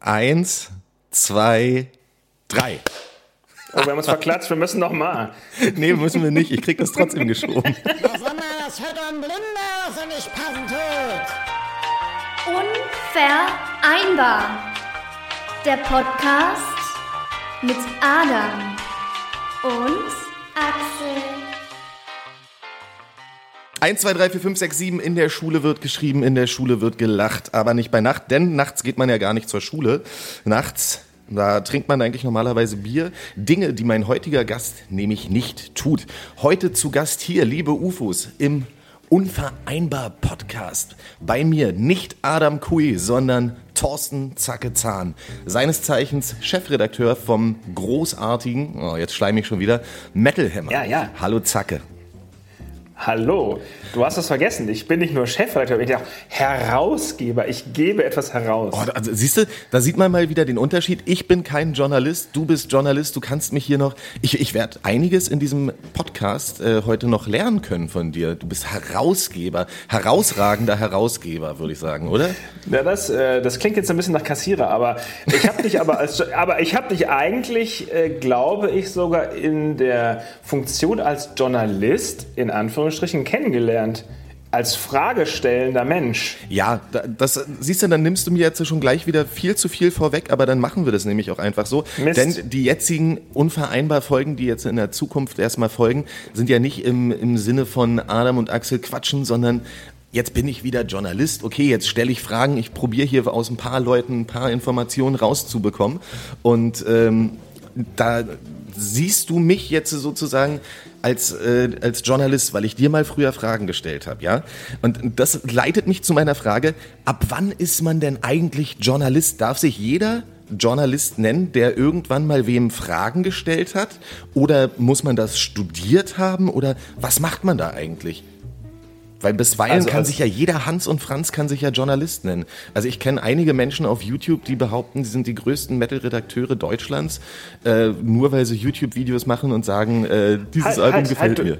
Eins, zwei, drei. Oh, wir haben uns verklatscht, wir müssen noch mal. Nee, müssen wir nicht. Ich krieg das trotzdem geschoben. Das hört ein Blinder, was er nicht passen tut. Unvereinbar. Der Podcast mit Adam und Axel. Eins, zwei, drei, vier, fünf, sechs, sieben. In der Schule wird geschrieben, in der Schule wird gelacht. Aber nicht bei Nacht, denn nachts geht man ja gar nicht zur Schule. Nachts, da trinkt man eigentlich normalerweise Bier. Dinge, die mein heutiger Gast nämlich nicht tut. Heute zu Gast hier, liebe UFOs, im Unvereinbar Podcast. Bei mir nicht Adam Kui, sondern Thorsten Zacke Zahn. Seines Zeichens Chefredakteur vom großartigen, oh, jetzt schleim ich schon wieder, Metal Hammer. Ja, ja. Hallo Zacke. Hallo, du hast es vergessen. Ich bin nicht nur Chefredakteur, ich bin auch Herausgeber. Ich gebe etwas heraus. Oh, also, siehst du, da sieht man mal wieder den Unterschied. Ich bin kein Journalist, du bist Journalist, du kannst mich hier noch. Ich, ich werde einiges in diesem Podcast äh, heute noch lernen können von dir. Du bist Herausgeber, herausragender Herausgeber, würde ich sagen, oder? Ja, das, äh, das klingt jetzt ein bisschen nach Kassierer, aber ich habe dich aber als, aber ich habe dich eigentlich, äh, glaube ich, sogar in der Funktion als Journalist in Anführungsstrichen kennengelernt. Als fragestellender Mensch. Ja, da- das siehst du, dann nimmst du mir jetzt schon gleich wieder viel zu viel vorweg, aber dann machen wir das nämlich auch einfach so. Mist. Denn die jetzigen unvereinbar Folgen, die jetzt in der Zukunft erstmal folgen, sind ja nicht im, im Sinne von Adam und Axel quatschen, sondern jetzt bin ich wieder Journalist. Okay, jetzt stelle ich Fragen, ich probiere hier aus ein paar Leuten ein paar Informationen rauszubekommen. Und ähm, da siehst du mich jetzt sozusagen als, äh, als Journalist, weil ich dir mal früher Fragen gestellt habe, ja? Und das leitet mich zu meiner Frage, ab wann ist man denn eigentlich Journalist? Darf sich jeder Journalist nennen, der irgendwann mal wem Fragen gestellt hat? Oder muss man das studiert haben? Oder was macht man da eigentlich? Weil bisweilen Also kann sich ja jeder Hans und Franz kann sich ja Journalist nennen. Also ich kenne einige Menschen auf YouTube, die behaupten, sie sind die größten Metal-Redakteure Deutschlands, äh, nur weil sie YouTube-Videos machen und sagen, äh, dieses Album gefällt du, mir.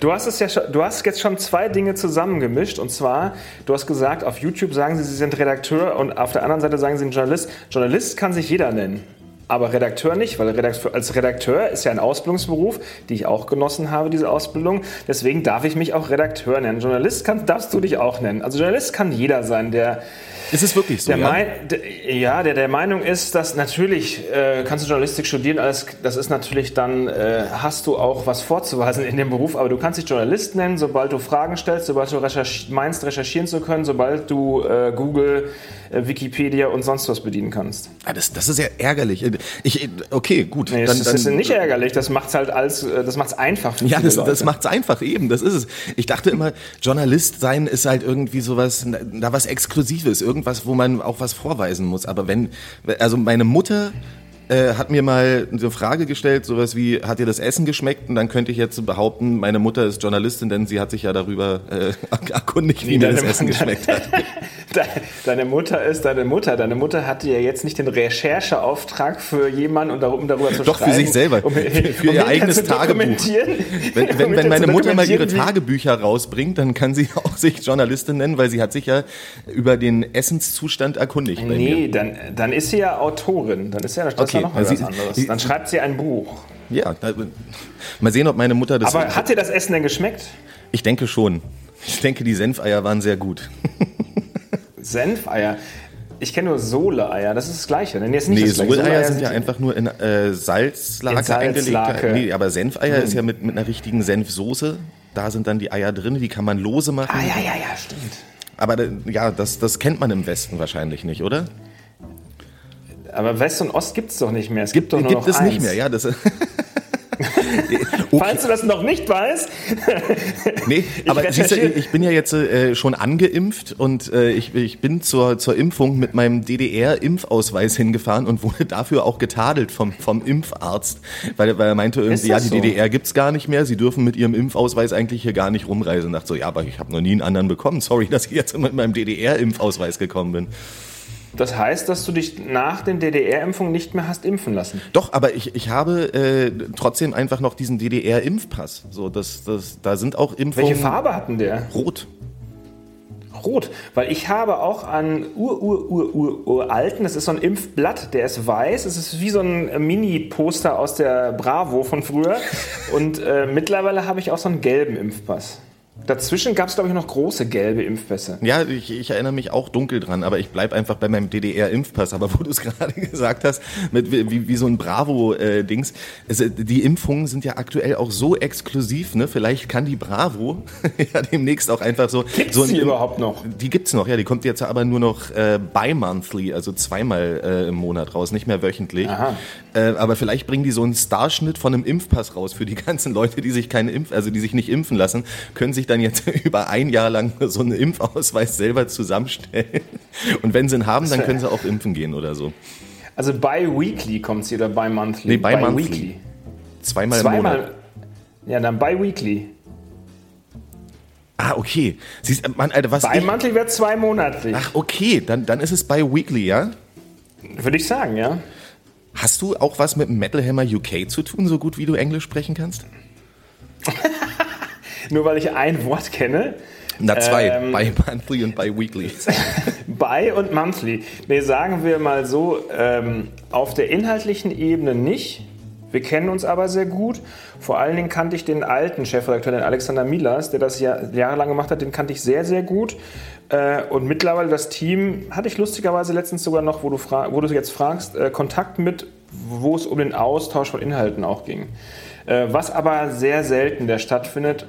Du hast es ja schon, du hast jetzt schon zwei Dinge zusammengemischt und zwar, du hast gesagt, auf YouTube sagen sie, sie sind Redakteur und auf der anderen Seite sagen sie sind Journalist. Journalist kann sich jeder nennen. Aber Redakteur nicht, weil Redakteur, als Redakteur ist ja ein Ausbildungsberuf, die ich auch genossen habe, diese Ausbildung. Deswegen darf ich mich auch Redakteur nennen. Journalist kann, darfst du dich auch nennen. Also Journalist kann jeder sein, der, Ist es wirklich so? der, ja? mein, der, ja, der der Meinung ist, dass natürlich äh, kannst du Journalistik studieren, alles, das ist natürlich dann, äh, hast du auch was vorzuweisen in dem Beruf, aber du kannst dich Journalist nennen, sobald du Fragen stellst, sobald du recherch meinst, recherchieren zu können, sobald du äh, Google, Wikipedia und sonst was bedienen kannst. Ah, das, das ist ja ärgerlich. Ich, okay, gut. Nee, das, das ist nicht ärgerlich, das macht's halt als, äh, das macht's einfach Ja, das, Leute. das macht's einfach eben, das ist es. Ich dachte immer, Journalist sein ist halt irgendwie sowas, da was Exklusives, irgendwas, wo man auch was vorweisen muss. Aber wenn, also meine Mutter äh, hat mir mal eine Frage gestellt, sowas wie, hat dir das Essen geschmeckt? Und dann könnte ich jetzt behaupten, meine Mutter ist Journalistin, denn sie hat sich ja darüber äh, erkundigt, wie mir das deine- Essen geschmeckt hat. De- Deine Mutter ist deine Mutter. Deine Mutter hatte ja jetzt nicht den Rechercheauftrag für jemanden, um darüber, um darüber zu Doch, für schreiben. sich selber. Um, Für- ihr um hinterher eigenes zu Tagebuch. Wenn, wenn, wenn meine zu Mutter mal ihre Tagebücher rausbringt, dann kann sie auch sich Journalistin nennen, weil sie hat sich ja über den Essenszustand erkundigt. Nee, dann, dann ist sie ja Autorin. Dann ist ja das ist Okay, noch also was anderes. Dann schreibt sie ein Buch. Ja, mal sehen, ob meine Mutter das. Aber hat dir das Essen denn geschmeckt? ich denke schon. Ich denke, die Senfeier waren sehr gut. Senfeier. Ich kenne nur Sohle-Eier. Das ist das Gleiche. Nee, ist nicht Nee, Gleiche. Soleier sind ja einfach nur in äh, Salzlake, In Salzlake. eingelegt. Nee, aber Senfeier ist ja mit, mit einer richtigen Senfsoße. Da sind dann die Eier drin, die kann man lose machen. Ah, ja, ja, ja, stimmt. Aber äh, ja, das, das kennt man im Westen wahrscheinlich nicht, oder? Aber West und Ost gibt es doch nicht mehr. Es gibt, doch nur Gibt noch es eins. nicht mehr, ja. Das, Falls du das noch nicht weißt, Nee, aber siehst du, ich bin ja jetzt äh, schon angeimpft und äh, ich, ich bin zur, zur Impfung mit meinem DDR-Impfausweis hingefahren und wurde dafür auch getadelt vom, vom Impfarzt, weil, weil er meinte irgendwie, ja, die so? DDR gibt's gar nicht mehr, sie dürfen mit ihrem Impfausweis eigentlich hier gar nicht rumreisen. Und dachte so, ja, aber ich habe noch nie einen anderen bekommen. Sorry, dass ich jetzt mit meinem DDR-Impfausweis gekommen bin. Das heißt, dass du dich nach den DDR-Impfungen nicht mehr hast impfen lassen. Doch, aber ich, ich habe äh, trotzdem einfach noch diesen DDR-Impfpass. So, das, das, da sind auch Impfungen. Welche Farbe hatten der? Rot. rot, weil ich habe auch einen ur, ur, ur, ur, uralten, das ist so ein Impfblatt, der ist weiß, es ist wie so ein Mini-Poster aus der Bravo von früher und äh, mittlerweile habe ich auch so einen gelben Impfpass. Dazwischen gab es, glaube ich, noch große gelbe Impfpässe. Ja, ich, ich erinnere mich auch dunkel dran, aber ich bleibe einfach bei meinem DDR-Impfpass. Aber wo du es gerade gesagt hast, mit, wie, wie so ein Bravo-Dings, äh, die Impfungen sind ja aktuell auch so exklusiv, ne? Vielleicht kann die Bravo ja demnächst auch einfach so. Gibt's so ein, die überhaupt noch? Die gibt's noch, ja. Die kommt jetzt aber nur noch äh, bi-monthly, also zweimal äh, im Monat raus, nicht mehr wöchentlich. Äh, aber vielleicht bringen die so einen Starschnitt von einem Impfpass raus für die ganzen Leute, die sich keine Impf, also die sich nicht impfen lassen, können sich dann jetzt über ein Jahr lang so einen Impfausweis selber zusammenstellen. Und wenn sie ihn haben, dann können sie auch impfen gehen oder so. Also bi-weekly kommt sie oder bi-monthly? Nee, bi-monthly. Zweimal, im Monat. Zweimal. Ja, dann bi-weekly. Ah, okay. Siehst, Mann, Alter, was Bi-monthly wäre zweimonatlich. Ach, okay, dann, dann ist es bi-weekly, ja? Würde ich sagen, ja. Hast du auch was mit Metal Hammer UK zu tun, so gut wie du Englisch sprechen kannst? Nur weil ich ein Wort kenne. Na, zwei. Ähm, bi-monthly und bi-weekly. Bi und monthly. Nee, sagen wir mal so, ähm, auf der inhaltlichen Ebene nicht. Wir kennen uns aber sehr gut. Vor allen Dingen kannte ich den alten Chefredakteur, den Alexander Milas, der das ja jahrelang gemacht hat, den kannte ich sehr, sehr gut. Äh, und mittlerweile das Team hatte ich lustigerweise letztens sogar noch, wo du, wo du jetzt fragst, äh, Kontakt mit, wo es um den Austausch von Inhalten auch ging. Äh, was aber sehr selten der stattfindet.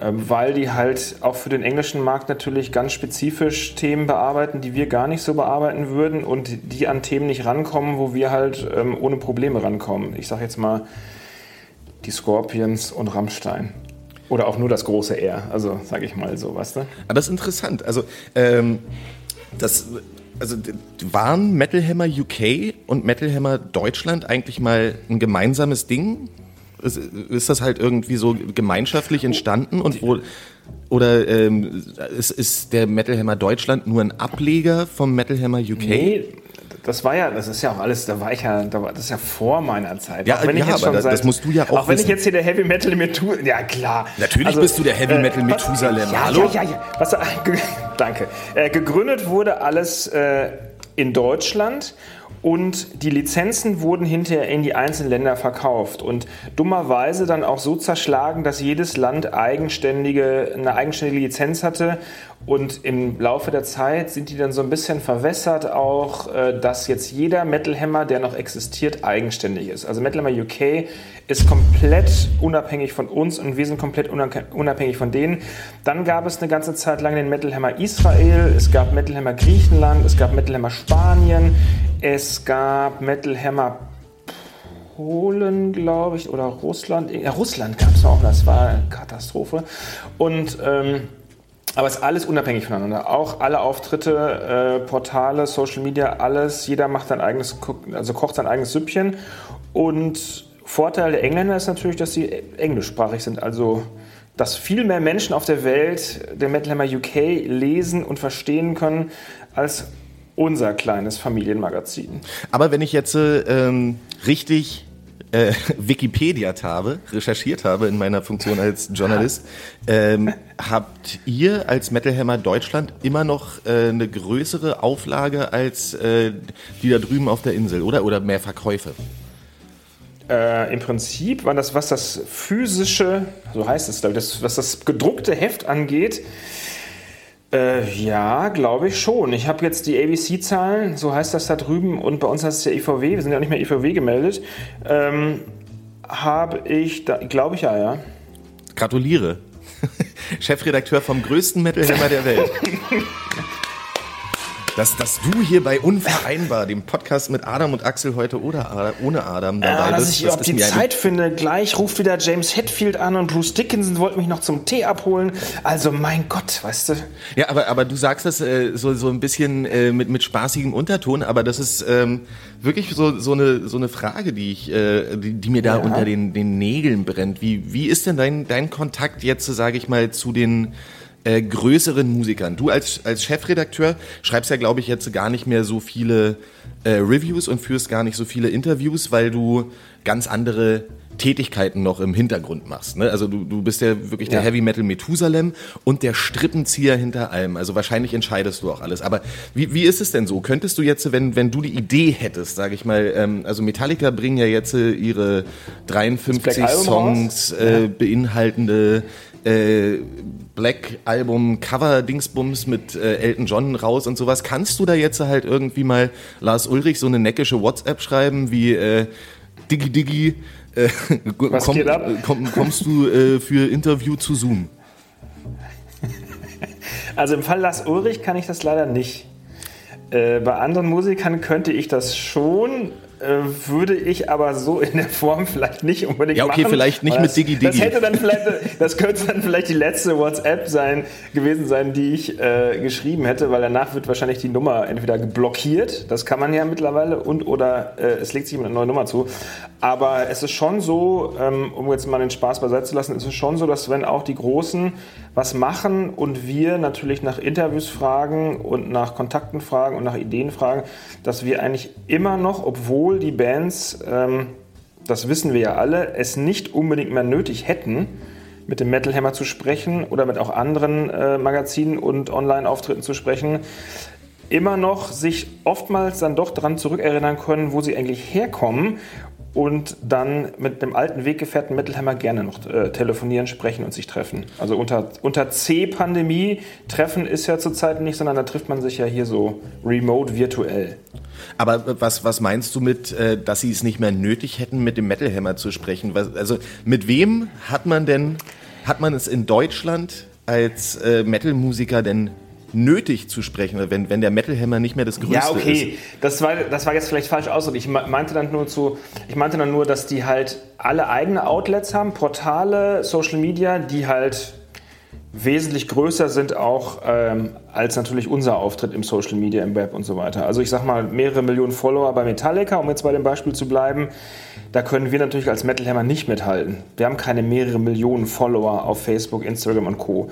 Ähm, weil die halt auch für den englischen Markt natürlich ganz spezifisch Themen bearbeiten, die wir gar nicht so bearbeiten würden und die an Themen nicht rankommen, wo wir halt ähm, ohne Probleme rankommen. Ich sage jetzt mal die Scorpions und Rammstein. Oder auch nur das große R, also sage ich mal so, weißt du? Aber das ist interessant. Also, ähm, das, also waren Metal Hammer UK und Metal Hammer Deutschland eigentlich mal ein gemeinsames Ding? Ist, ist das halt irgendwie so gemeinschaftlich entstanden und wo oder ähm, ist, ist der Metal Hammer Deutschland nur ein Ableger vom Metal Hammer UK? Nee, das war ja, das ist ja auch alles, da war ich ja, da war, das ist ja vor meiner Zeit. Ja, Auch wenn ich ja, jetzt aber schon das- das musst du ja auch Auch wenn ich wissen. jetzt hier der Heavy Metal Methusalem, ja klar. Also, Natürlich bist du der Heavy Metal was- Methusalem, Ja, hallo? ja, ja, ja. Was, äh, danke. Äh, gegründet wurde alles äh, in Deutschland. Und die Lizenzen wurden hinterher in die einzelnen Länder verkauft und dummerweise dann auch so zerschlagen, dass jedes Land eigenständige, eine eigenständige Lizenz hatte. Und im Laufe der Zeit sind die dann so ein bisschen verwässert auch, äh, dass jetzt jeder Metal Hammer, der noch existiert, eigenständig ist. Also Metal Hammer UK ist komplett unabhängig von uns und wir sind komplett unabhäng- unabhängig von denen. Dann gab es eine ganze Zeit lang den Metal Hammer Israel, es gab Metal Hammer Griechenland, es gab Metal Hammer Spanien, es gab Metal Hammer Polen, glaube ich, oder Russland. Ja, Russland gab es auch, das war eine Katastrophe. Und ähm, aber es ist alles unabhängig voneinander. Auch alle Auftritte, äh, Portale, Social Media, alles. Jeder macht sein eigenes, also kocht sein eigenes Süppchen. Und Vorteil der Engländer ist natürlich, dass sie englischsprachig sind. Also, dass viel mehr Menschen auf der Welt den Metal Hammer UK lesen und verstehen können als unser kleines Familienmagazin. Aber wenn ich jetzt äh, ähm, richtig äh, Wikipedia habe, recherchiert habe in meiner Funktion als Journalist, ähm, habt ihr als Metal Hammer Deutschland immer noch äh, eine größere Auflage als äh, die da drüben auf der Insel, oder? Oder mehr Verkäufe? Äh, Im Prinzip war das, was das physische, so heißt es, ich, das, was das gedruckte Heft angeht, äh, ja, glaube ich schon. Ich habe jetzt die ABC-Zahlen, so heißt das da drüben, und bei uns heißt es ja IVW, wir sind ja auch nicht mehr IVW gemeldet. Ähm, habe ich, da, glaube ich ja, ja. Gratuliere. Chefredakteur vom größten Metal Hammer der Welt. Dass, dass du hier bei Unvereinbar, dem Podcast mit Adam und Axel heute oder Adam, ohne Adam dabei Ja, dass bist, ich das überhaupt die Zeit finde. Gleich ruft wieder James Hetfield an und Bruce Dickinson wollte mich noch zum Tee abholen. Also mein Gott, weißt du. Ja, aber, aber du sagst das äh, so, so ein bisschen äh, mit, mit spaßigem Unterton, aber das ist ähm, wirklich so, so, eine, so eine Frage, die, ich, äh, die, die mir da Ja. unter den, den Nägeln brennt. Wie, wie ist denn dein, dein Kontakt jetzt, sage ich mal, zu den äh, größeren Musikern? Du als, als Chefredakteur schreibst ja, glaube ich, jetzt gar nicht mehr so viele äh, Reviews und führst gar nicht so viele Interviews, weil du ganz andere Tätigkeiten noch im Hintergrund machst. Ne? Also du, du bist ja wirklich der Ja. Heavy Metal Methusalem und der Strippenzieher hinter allem. Also wahrscheinlich entscheidest du auch alles. Aber wie, wie ist es denn so? Könntest du jetzt, wenn, wenn du die Idee hättest, sage ich mal, ähm, also Metallica bringen ja jetzt äh, ihre 53 Black Album Songs äh, beinhaltende äh, Black Album Cover Dingsbums mit äh, Elton John raus und sowas. Kannst du da jetzt halt irgendwie mal Lars Ulrich so eine neckische WhatsApp schreiben wie äh, Diggi Diggi äh, komm, äh, komm, kommst du äh, für Interview zu Zoom? Also im Fall Lars Ulrich kann ich das leider nicht. Äh, bei anderen Musikern könnte ich das schon, würde ich aber so in der Form vielleicht nicht unbedingt Ja, okay, machen. vielleicht nicht mit das, Diggi Das hätte dann vielleicht, das könnte dann vielleicht die letzte WhatsApp sein gewesen sein, die ich äh, geschrieben hätte, weil danach wird wahrscheinlich die Nummer entweder geblockiert, das kann man ja mittlerweile, und oder äh, es legt sich eine neue Nummer zu. Aber es ist schon so, ähm, um jetzt mal den Spaß beiseite zu lassen, es ist schon so, dass wenn auch die Großen was machen und wir natürlich nach Interviews fragen und nach Kontakten fragen und nach Ideen fragen, dass wir eigentlich immer noch, obwohl die Bands, ähm, das wissen wir ja alle, es nicht unbedingt mehr nötig hätten, mit dem Metal Hammer zu sprechen oder mit auch anderen äh, Magazinen und Online-Auftritten zu sprechen, immer noch sich oftmals dann doch daran zurückerinnern können, wo sie eigentlich herkommen und dann mit dem alten Weggefährten Metal Hammer gerne noch äh, telefonieren, sprechen und sich treffen. Also unter, unter C-Pandemie treffen ist ja zurzeit nicht, sondern da trifft man sich ja hier so remote virtuell. Aber was, was meinst du mit, äh, dass sie es nicht mehr nötig hätten, mit dem Metal Hammer zu sprechen? Also mit wem hat man denn, hat man es in Deutschland als äh, Metal-Musiker denn nötig zu sprechen, wenn, wenn der Metal Hammer nicht mehr das Größte Ja, ist? okay, das war, das war jetzt vielleicht falsch ausgedrückt. Ich me- meinte dann nur zu, ich meinte dann nur, dass die halt alle eigene Outlets haben, Portale, Social Media, die halt wesentlich größer sind auch ähm, als natürlich unser Auftritt im Social Media, im Web und so weiter. Also ich sag mal mehrere Millionen Follower bei Metallica, um jetzt bei dem Beispiel zu bleiben. Da können wir natürlich als Metal Hammer nicht mithalten. Wir haben keine mehrere Millionen Follower auf Facebook, Instagram und Co.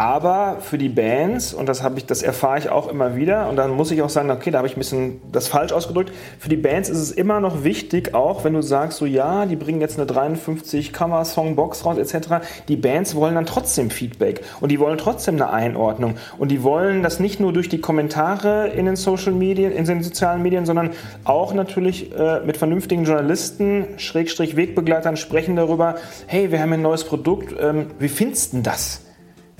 Aber für die Bands, und das, das erfahre ich auch immer wieder, und dann muss ich auch sagen, okay, da habe ich ein bisschen das falsch ausgedrückt. Für die Bands ist es immer noch wichtig, auch wenn du sagst, so ja, die bringen jetzt eine 53 Kammer Songbox raus, etc. Die Bands wollen dann trotzdem Feedback und die wollen trotzdem eine Einordnung. Und die wollen das nicht nur durch die Kommentare in den Social Medien, in den sozialen Medien, sondern auch natürlich äh, mit vernünftigen Journalisten, Schrägstrich Wegbegleitern sprechen darüber, hey, wir haben ein neues Produkt, ähm, wie findest du das?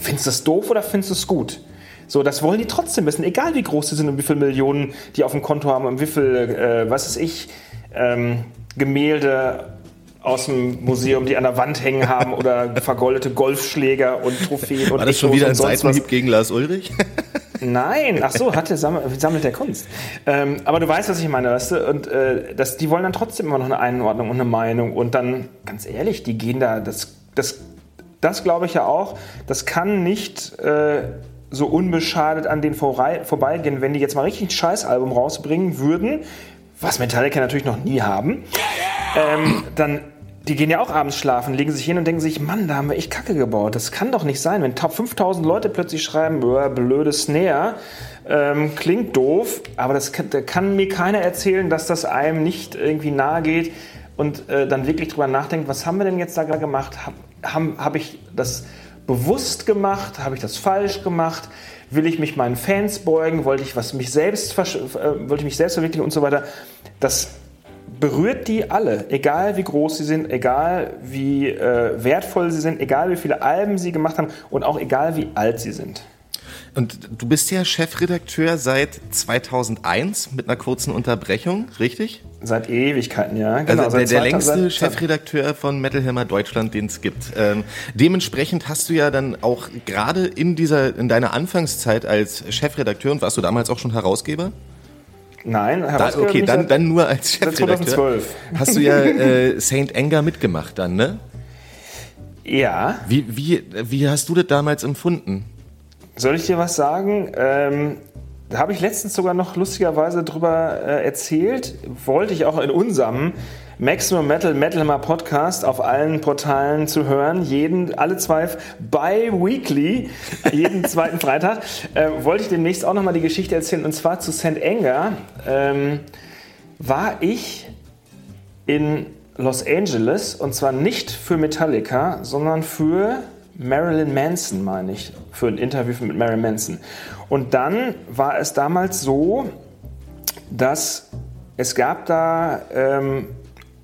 Findest du das doof oder findest du es gut? So, das wollen die trotzdem wissen, egal wie groß sie sind und wie viele Millionen die auf dem Konto haben und wie viel, äh, was weiß ich, ähm, Gemälde aus dem Museum, die an der Wand hängen haben oder vergoldete Golfschläger und Trophäen und War das schon wieder ein. Seitenhieb gegen Lars Ulrich? Nein, ach so, hatte sammelt, sammelt der Kunst. Ähm, aber du weißt, was ich meine, weißt du? Und äh, das, die wollen dann trotzdem immer noch eine Einordnung und eine Meinung. Und dann, ganz ehrlich, die gehen da, das, das, das glaube ich ja auch, das kann nicht äh, so unbeschadet an denen vorbeigehen, wenn die jetzt mal richtig ein Scheißalbum rausbringen würden, was Metallica natürlich noch nie haben, ähm, dann die gehen ja auch abends schlafen, legen sich hin und denken sich, Mann, da haben wir echt Kacke gebaut. Das kann doch nicht sein, wenn top 5000 Leute plötzlich schreiben, "Boah, blöde Snare, ähm, klingt doof, aber das kann, da kann mir keiner erzählen, dass das einem nicht irgendwie nahe geht und äh, dann wirklich drüber nachdenkt, was haben wir denn jetzt da gerade gemacht? Habe hab, ich das bewusst gemacht? Habe ich das falsch gemacht? Will ich mich meinen Fans beugen? Wollte ich was mich selbst, äh, wollte ich mich selbst verwirklichen und so weiter? Das berührt die alle, egal wie groß sie sind, egal wie äh, wertvoll sie sind, egal wie viele Alben sie gemacht haben und auch egal wie alt sie sind. Und du bist ja Chefredakteur seit 2001 mit einer kurzen Unterbrechung, richtig? Seit Ewigkeiten, ja. Genau, also der, der 2000 längste Chefredakteur von Metal Hammer Deutschland, den es gibt. Ähm, dementsprechend hast du ja dann auch gerade in dieser, in deiner Anfangszeit als Chefredakteur und warst du damals auch schon Herausgeber? Nein, Da, herausgegeben okay, dann, dann nur als Chefredakteur. 2012. Hast du ja äh, Saint Anger mitgemacht dann, ne? Ja. Wie, wie, wie hast du das damals empfunden? Soll ich dir was sagen? Ähm, da habe ich letztens sogar noch lustigerweise drüber äh, erzählt. Wollte ich auch in unserem Maximum Metal Metal Hammer Podcast auf allen Portalen zu hören. Jeden, alle zwei, bi-weekly, jeden zweiten Freitag. Äh, wollte ich demnächst auch nochmal die Geschichte erzählen. Und zwar zu St. Anger. Ähm, war ich in Los Angeles und zwar nicht für Metallica, sondern für Marilyn Manson, meine ich, für ein Interview mit Marilyn Manson. Und dann war es damals so, dass es gab da ähm,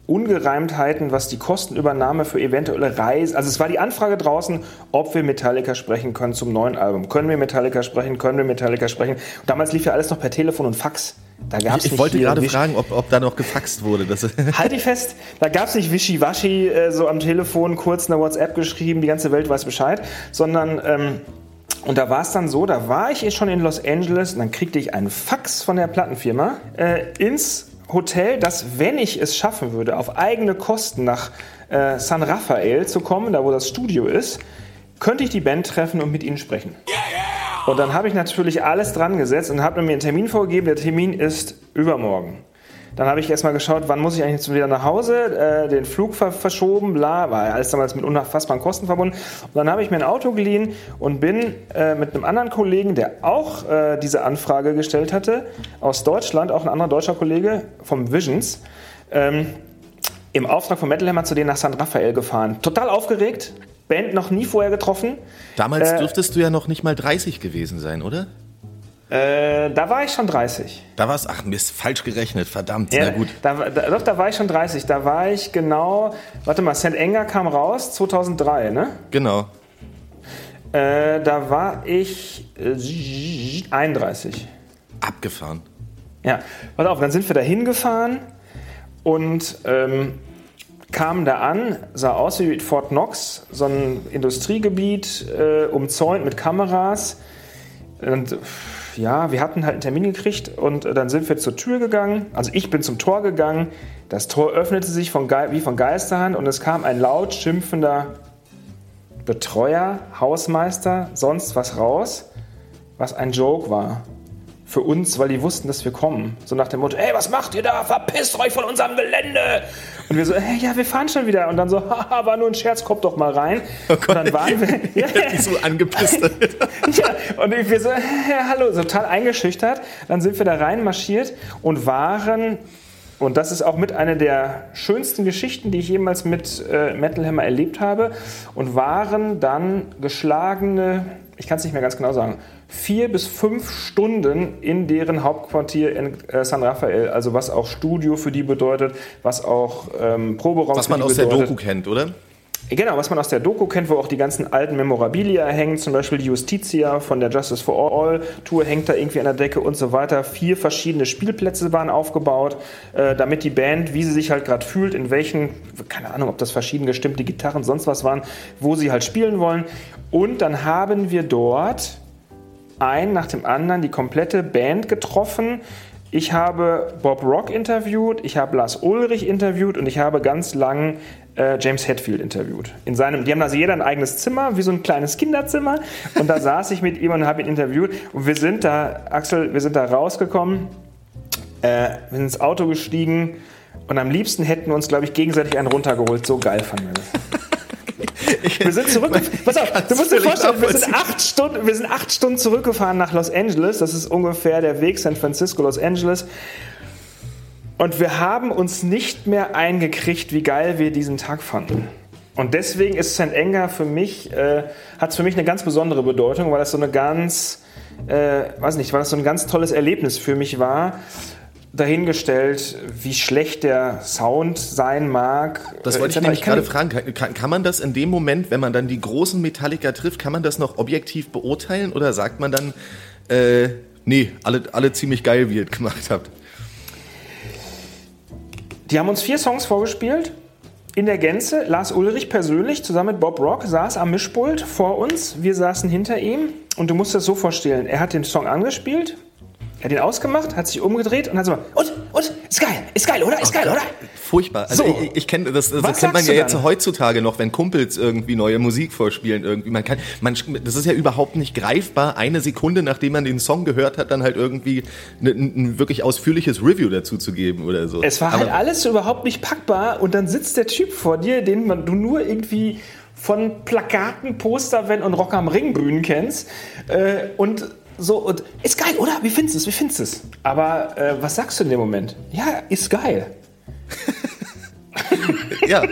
Ungereimtheiten, was die Kostenübernahme für eventuelle Reisen. Also es war die Anfrage draußen, ob wir Metallica sprechen können zum neuen Album. Können wir Metallica sprechen? Können wir Metallica sprechen? Und damals lief ja alles noch per Telefon und Fax. Da gab's Ich, ich wollte gerade Wisch- fragen, ob, ob da noch gefaxt wurde. Das, Halt dich fest, da gab es nicht Wischiwaschi äh, so am Telefon kurz eine WhatsApp geschrieben, die ganze Welt weiß Bescheid, sondern ähm, und da war es dann so, da war ich schon in Los Angeles und dann kriegte ich einen Fax von der Plattenfirma äh, ins Hotel, dass wenn ich es schaffen würde, auf eigene Kosten nach äh, San Rafael zu kommen, da wo das Studio ist, könnte ich die Band treffen und mit ihnen sprechen. Und dann habe ich natürlich alles dran gesetzt und habe mir einen Termin vorgegeben. Der Termin ist übermorgen. Dann habe ich erstmal geschaut, wann muss ich eigentlich jetzt wieder nach Hause, äh, den Flug ver verschoben, bla, war alles damals mit unfassbaren Kosten verbunden. Und dann habe ich mir ein Auto geliehen und bin äh, mit einem anderen Kollegen, der auch äh, diese Anfrage gestellt hatte, aus Deutschland, auch ein anderer deutscher Kollege vom Visions, ähm, im Auftrag von Metal Hammer zu denen nach San Rafael gefahren. Total aufgeregt, Band noch nie vorher getroffen. damals Äh, dürftest du ja noch nicht mal 30 gewesen sein, oder? Äh, da war ich schon 30. Da war es, ach Mist, falsch gerechnet, verdammt. Ja, Na gut. Da, da, doch, da war ich schon 30. Da war ich genau, warte mal, St. Enger kam raus 2003, ne? Genau. Äh, da war ich äh, 31. Abgefahren. Ja, pass auf, dann sind wir da hingefahren und ähm, kamen da an, sah aus wie Fort Knox, so ein Industriegebiet, äh, umzäunt mit Kameras. Und ja, wir hatten halt einen Termin gekriegt und äh, dann sind wir zur Tür gegangen. Also ich bin zum Tor gegangen. Das Tor öffnete sich von wie von Geisterhand und es kam ein laut schimpfender Betreuer, Hausmeister, sonst was raus, was ein Joke war. Für uns, weil die wussten, dass wir kommen. So nach dem Motto, ey, was macht ihr da? Verpisst euch von unserem Gelände! Und wir so, hey, ja, wir fahren schon wieder. Und dann so, haha, war nur ein Scherz, kommt doch mal rein. und dann waren wir... Ja, Die so angepisst. ja, und wir so, ja, hallo, total eingeschüchtert. Dann sind wir da reinmarschiert und waren, und das ist auch mit einer der schönsten Geschichten, die ich jemals mit äh, Metal Hammer erlebt habe, und waren dann geschlagene, ich kann es nicht mehr ganz genau sagen, vier bis fünf Stunden in deren Hauptquartier in äh, San Rafael, also was auch Studio für die bedeutet, was auch ähm, Proberaum Was man aus der bedeutet. Doku kennt, oder? Genau, was man aus der Doku kennt, wo auch die ganzen alten Memorabilia hängen, zum Beispiel die Justitia von der Justice for All Tour hängt da irgendwie an der Decke und so weiter. Vier verschiedene Spielplätze waren aufgebaut, äh, damit die Band, wie sie sich halt gerade fühlt, in welchen, keine Ahnung, ob das verschieden gestimmte Gitarren, sonst was waren, wo sie halt spielen wollen. Und dann haben wir dort ein nach dem anderen die komplette Band getroffen. Ich habe Bob Rock interviewt, ich habe Lars Ulrich interviewt und ich habe ganz lang äh, James Hetfield interviewt. In seinem, die haben also jeder ein eigenes Zimmer, wie so ein kleines Kinderzimmer. Und da saß ich mit ihm und habe ihn interviewt. Und wir sind da, Axel, wir sind da rausgekommen, äh, wir sind ins Auto gestiegen und am liebsten hätten wir uns, glaube ich, gegenseitig einen runtergeholt. So geil fanden wir das. Wir sind zurück. Pass auf, du musst dir vorstellen, wir sind, acht Stunden, wir sind acht Stunden zurückgefahren nach Los Angeles. Das ist ungefähr der Weg San Francisco, Los Angeles. Und wir haben uns nicht mehr eingekriegt, wie geil wir diesen Tag fanden. Und deswegen ist St. Enger für mich, äh, hat es für mich eine ganz besondere Bedeutung, weil das so eine ganz, äh, weiß nicht, weil das so ein ganz tolles Erlebnis für mich war. Dahingestellt, wie schlecht der Sound sein mag. Das äh, wollte ich nämlich gerade fragen. Kann, kann, man das in dem Moment, wenn man dann die großen Metallica trifft, kann man das noch objektiv beurteilen oder sagt man dann, äh, nee, alle, alle ziemlich geil, wie ihr es gemacht habt? Die haben uns vier Songs vorgespielt. In der Gänze, Lars Ulrich persönlich zusammen mit Bob Rock saß am Mischpult vor uns. Wir saßen hinter ihm und du musst das so vorstellen. Er hat den Song angespielt, hat ihn ausgemacht, hat sich umgedreht und hat so, und, und, ist geil, ist geil, oder? Ist geil, oder? Furchtbar. Also So. ich, ich kenne das, das Was kennt man ja jetzt dann? heutzutage noch, wenn Kumpels irgendwie neue Musik vorspielen irgendwie. Man kann, man, das ist ja überhaupt nicht greifbar. Eine Sekunde, nachdem man den Song gehört hat, dann halt irgendwie ne- ein, ein wirklich ausführliches Review dazu zu geben oder so. Es war Aber halt alles überhaupt nicht packbar und dann sitzt der Typ vor dir, den man, du nur irgendwie von Plakaten, Posterwänden und Rock am Ring Bühnen kennst äh, und so und ist geil, oder? Wie findest du es? Wie findest du es? Aber äh, was sagst du in dem Moment? Ja, ist geil. ja,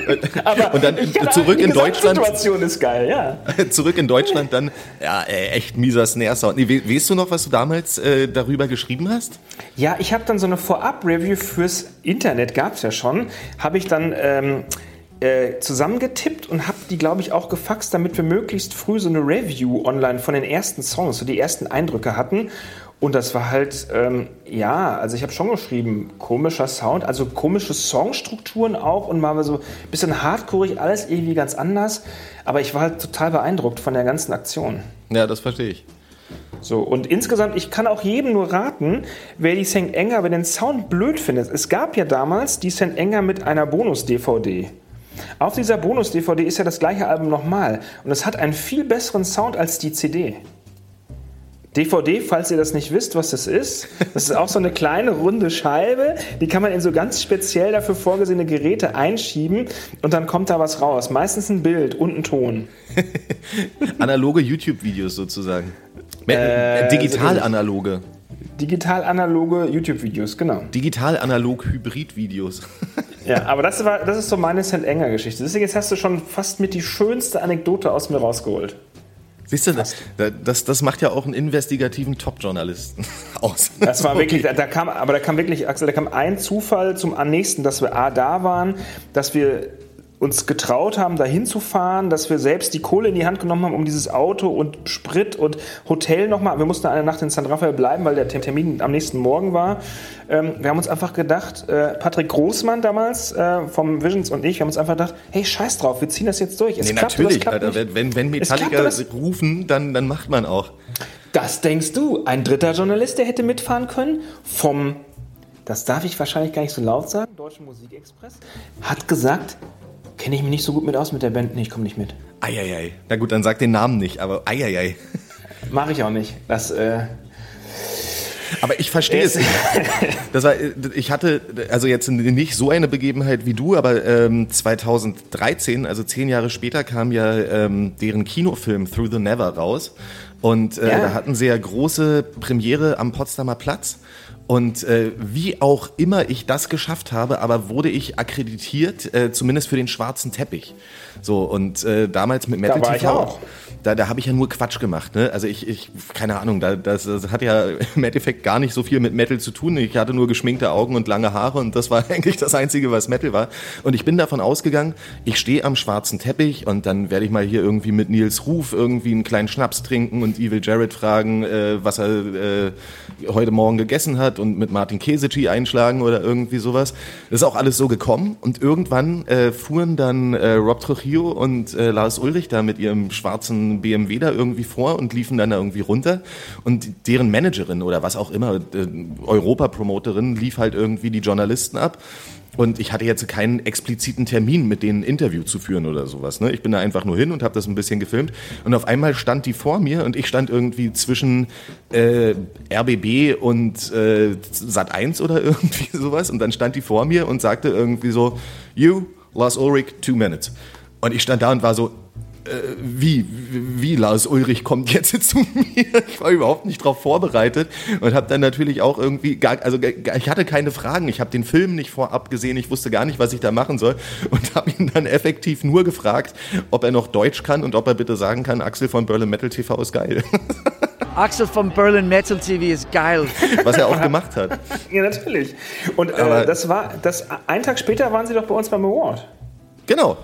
Aber und dann zurück in Deutschland. Situation ist geil, ja. zurück in Deutschland dann, ja, ey, echt mieser Snare-Sound. Nee, we- weißt du noch, was du damals äh, darüber geschrieben hast? Ja, ich habe dann so eine Vorab-Review fürs Internet, gab es ja schon, habe ich dann ähm, äh, zusammengetippt und habe die, glaube ich, auch gefaxt, damit wir möglichst früh so eine Review online von den ersten Songs, so die ersten Eindrücke hatten. Und das war halt, ähm, ja, also ich habe schon geschrieben, komischer Sound, also komische Songstrukturen auch und mal so ein bisschen hardcoreig, alles irgendwie ganz anders. Aber ich war halt total beeindruckt von der ganzen Aktion. Ja, das verstehe ich. So, und insgesamt, ich kann auch jedem nur raten, wer die St. Enger, wer den Sound blöd findet. Es gab ja damals die St. Enger mit einer Bonus-DVD. Auf dieser Bonus-DVD ist ja das gleiche Album nochmal. Und es hat einen viel besseren Sound als die CD. DVD, falls ihr das nicht wisst, was das ist, das ist auch so eine kleine runde Scheibe, die kann man in so ganz speziell dafür vorgesehene Geräte einschieben und dann kommt da was raus. Meistens ein Bild und ein Ton. Analoge YouTube-Videos sozusagen. Äh, Digital-analoge. Digital-analoge YouTube-Videos, genau. Digital-analog-Hybrid-Videos. Ja, aber das, war, das ist so meine St. Enger-Geschichte. Deswegen jetzt hast du schon fast mit die schönste Anekdote aus mir rausgeholt. Siehst du, das, das, das macht ja auch einen investigativen Top-Journalisten aus. Das war wirklich, da, da kam, aber da kam wirklich, Axel, da kam ein Zufall zum nächsten, dass wir A, da waren, dass wir uns getraut haben, da hinzufahren, dass wir selbst die Kohle in die Hand genommen haben, um dieses Auto und Sprit und Hotel nochmal. Wir mussten eine Nacht in San Rafael bleiben, weil der Termin am nächsten Morgen war. Ähm, wir haben uns einfach gedacht, äh, Patrick Großmann damals äh, vom Visions und ich, wir haben uns einfach gedacht, hey, scheiß drauf, wir ziehen das jetzt durch. Es Nee, klappt natürlich, klappt Alter. Wenn, wenn klappt Metallica rufen, dann, dann macht man auch. Das denkst du. Ein dritter Journalist, der hätte mitfahren können, vom, das darf ich wahrscheinlich gar nicht so laut sagen, Deutschen Musikexpress, hat gesagt, kenne ich mich nicht so gut mit aus mit der Band, nee, ich komme nicht mit. Eieiei. Na gut, dann sag den Namen nicht, aber eieiei. Mache ich auch nicht. Das, äh, Aber ich verstehe es. Das war, ich hatte also jetzt nicht so eine Begebenheit wie du, aber ähm, 2013, also zehn Jahre später, kam ja ähm, deren Kinofilm Through the Never raus. Und äh, Ja. da hatten sie ja große Premiere am Potsdamer Platz. Und äh, wie auch immer ich das geschafft habe, aber wurde ich akkreditiert, äh, zumindest für den schwarzen Teppich. So, und äh, damals mit Metal war ich TV. auch. Da, da habe ich ja nur Quatsch gemacht. Ne? Also ich, ich, keine Ahnung, da, das, das hat ja im Endeffekt gar nicht so viel mit Metal zu tun. Ich hatte nur geschminkte Augen und lange Haare und das war eigentlich das Einzige, was Metal war. Und ich bin davon ausgegangen, ich stehe am schwarzen Teppich und dann werde ich mal hier irgendwie mit Nils Ruf irgendwie einen kleinen Schnaps trinken und Evil Jared fragen, äh, was er äh, heute Morgen gegessen hat und mit Martin Kesici einschlagen oder irgendwie sowas. Das ist auch alles so gekommen und irgendwann äh, fuhren dann äh, Rob Trujillo und äh, Lars Ulrich da mit ihrem schwarzen BMW da irgendwie vor und liefen dann da irgendwie runter und deren Managerin oder was auch immer, äh, Europa-Promoterin, lief halt irgendwie die Journalisten ab. Und ich hatte jetzt keinen expliziten Termin, mit denen ein Interview zu führen oder sowas. Ne? Ich bin da einfach nur hin und habe das ein bisschen gefilmt. Und auf einmal stand die vor mir und ich stand irgendwie zwischen äh, RBB und äh, Sat 1 oder irgendwie sowas. Und dann stand die vor mir und sagte irgendwie so, you, Lars Ulrich, two minutes. Und ich stand da und war so, wie, wie Lars Ulrich kommt jetzt zu mir? Ich war überhaupt nicht darauf vorbereitet und habe dann natürlich auch irgendwie gar, also gar- ich hatte keine Fragen. Ich habe den Film nicht vorab gesehen. Ich wusste gar nicht, was ich da machen soll und habe ihn dann effektiv nur gefragt, ob er noch Deutsch kann und ob er bitte sagen kann, Axel von Berlin Metal TV ist geil, Axel from Berlin Metal TV ist geil. was er auch gemacht hat. ja, natürlich. Und Aber- äh, das war, das, einen Tag später waren sie doch bei uns beim Award. Genau,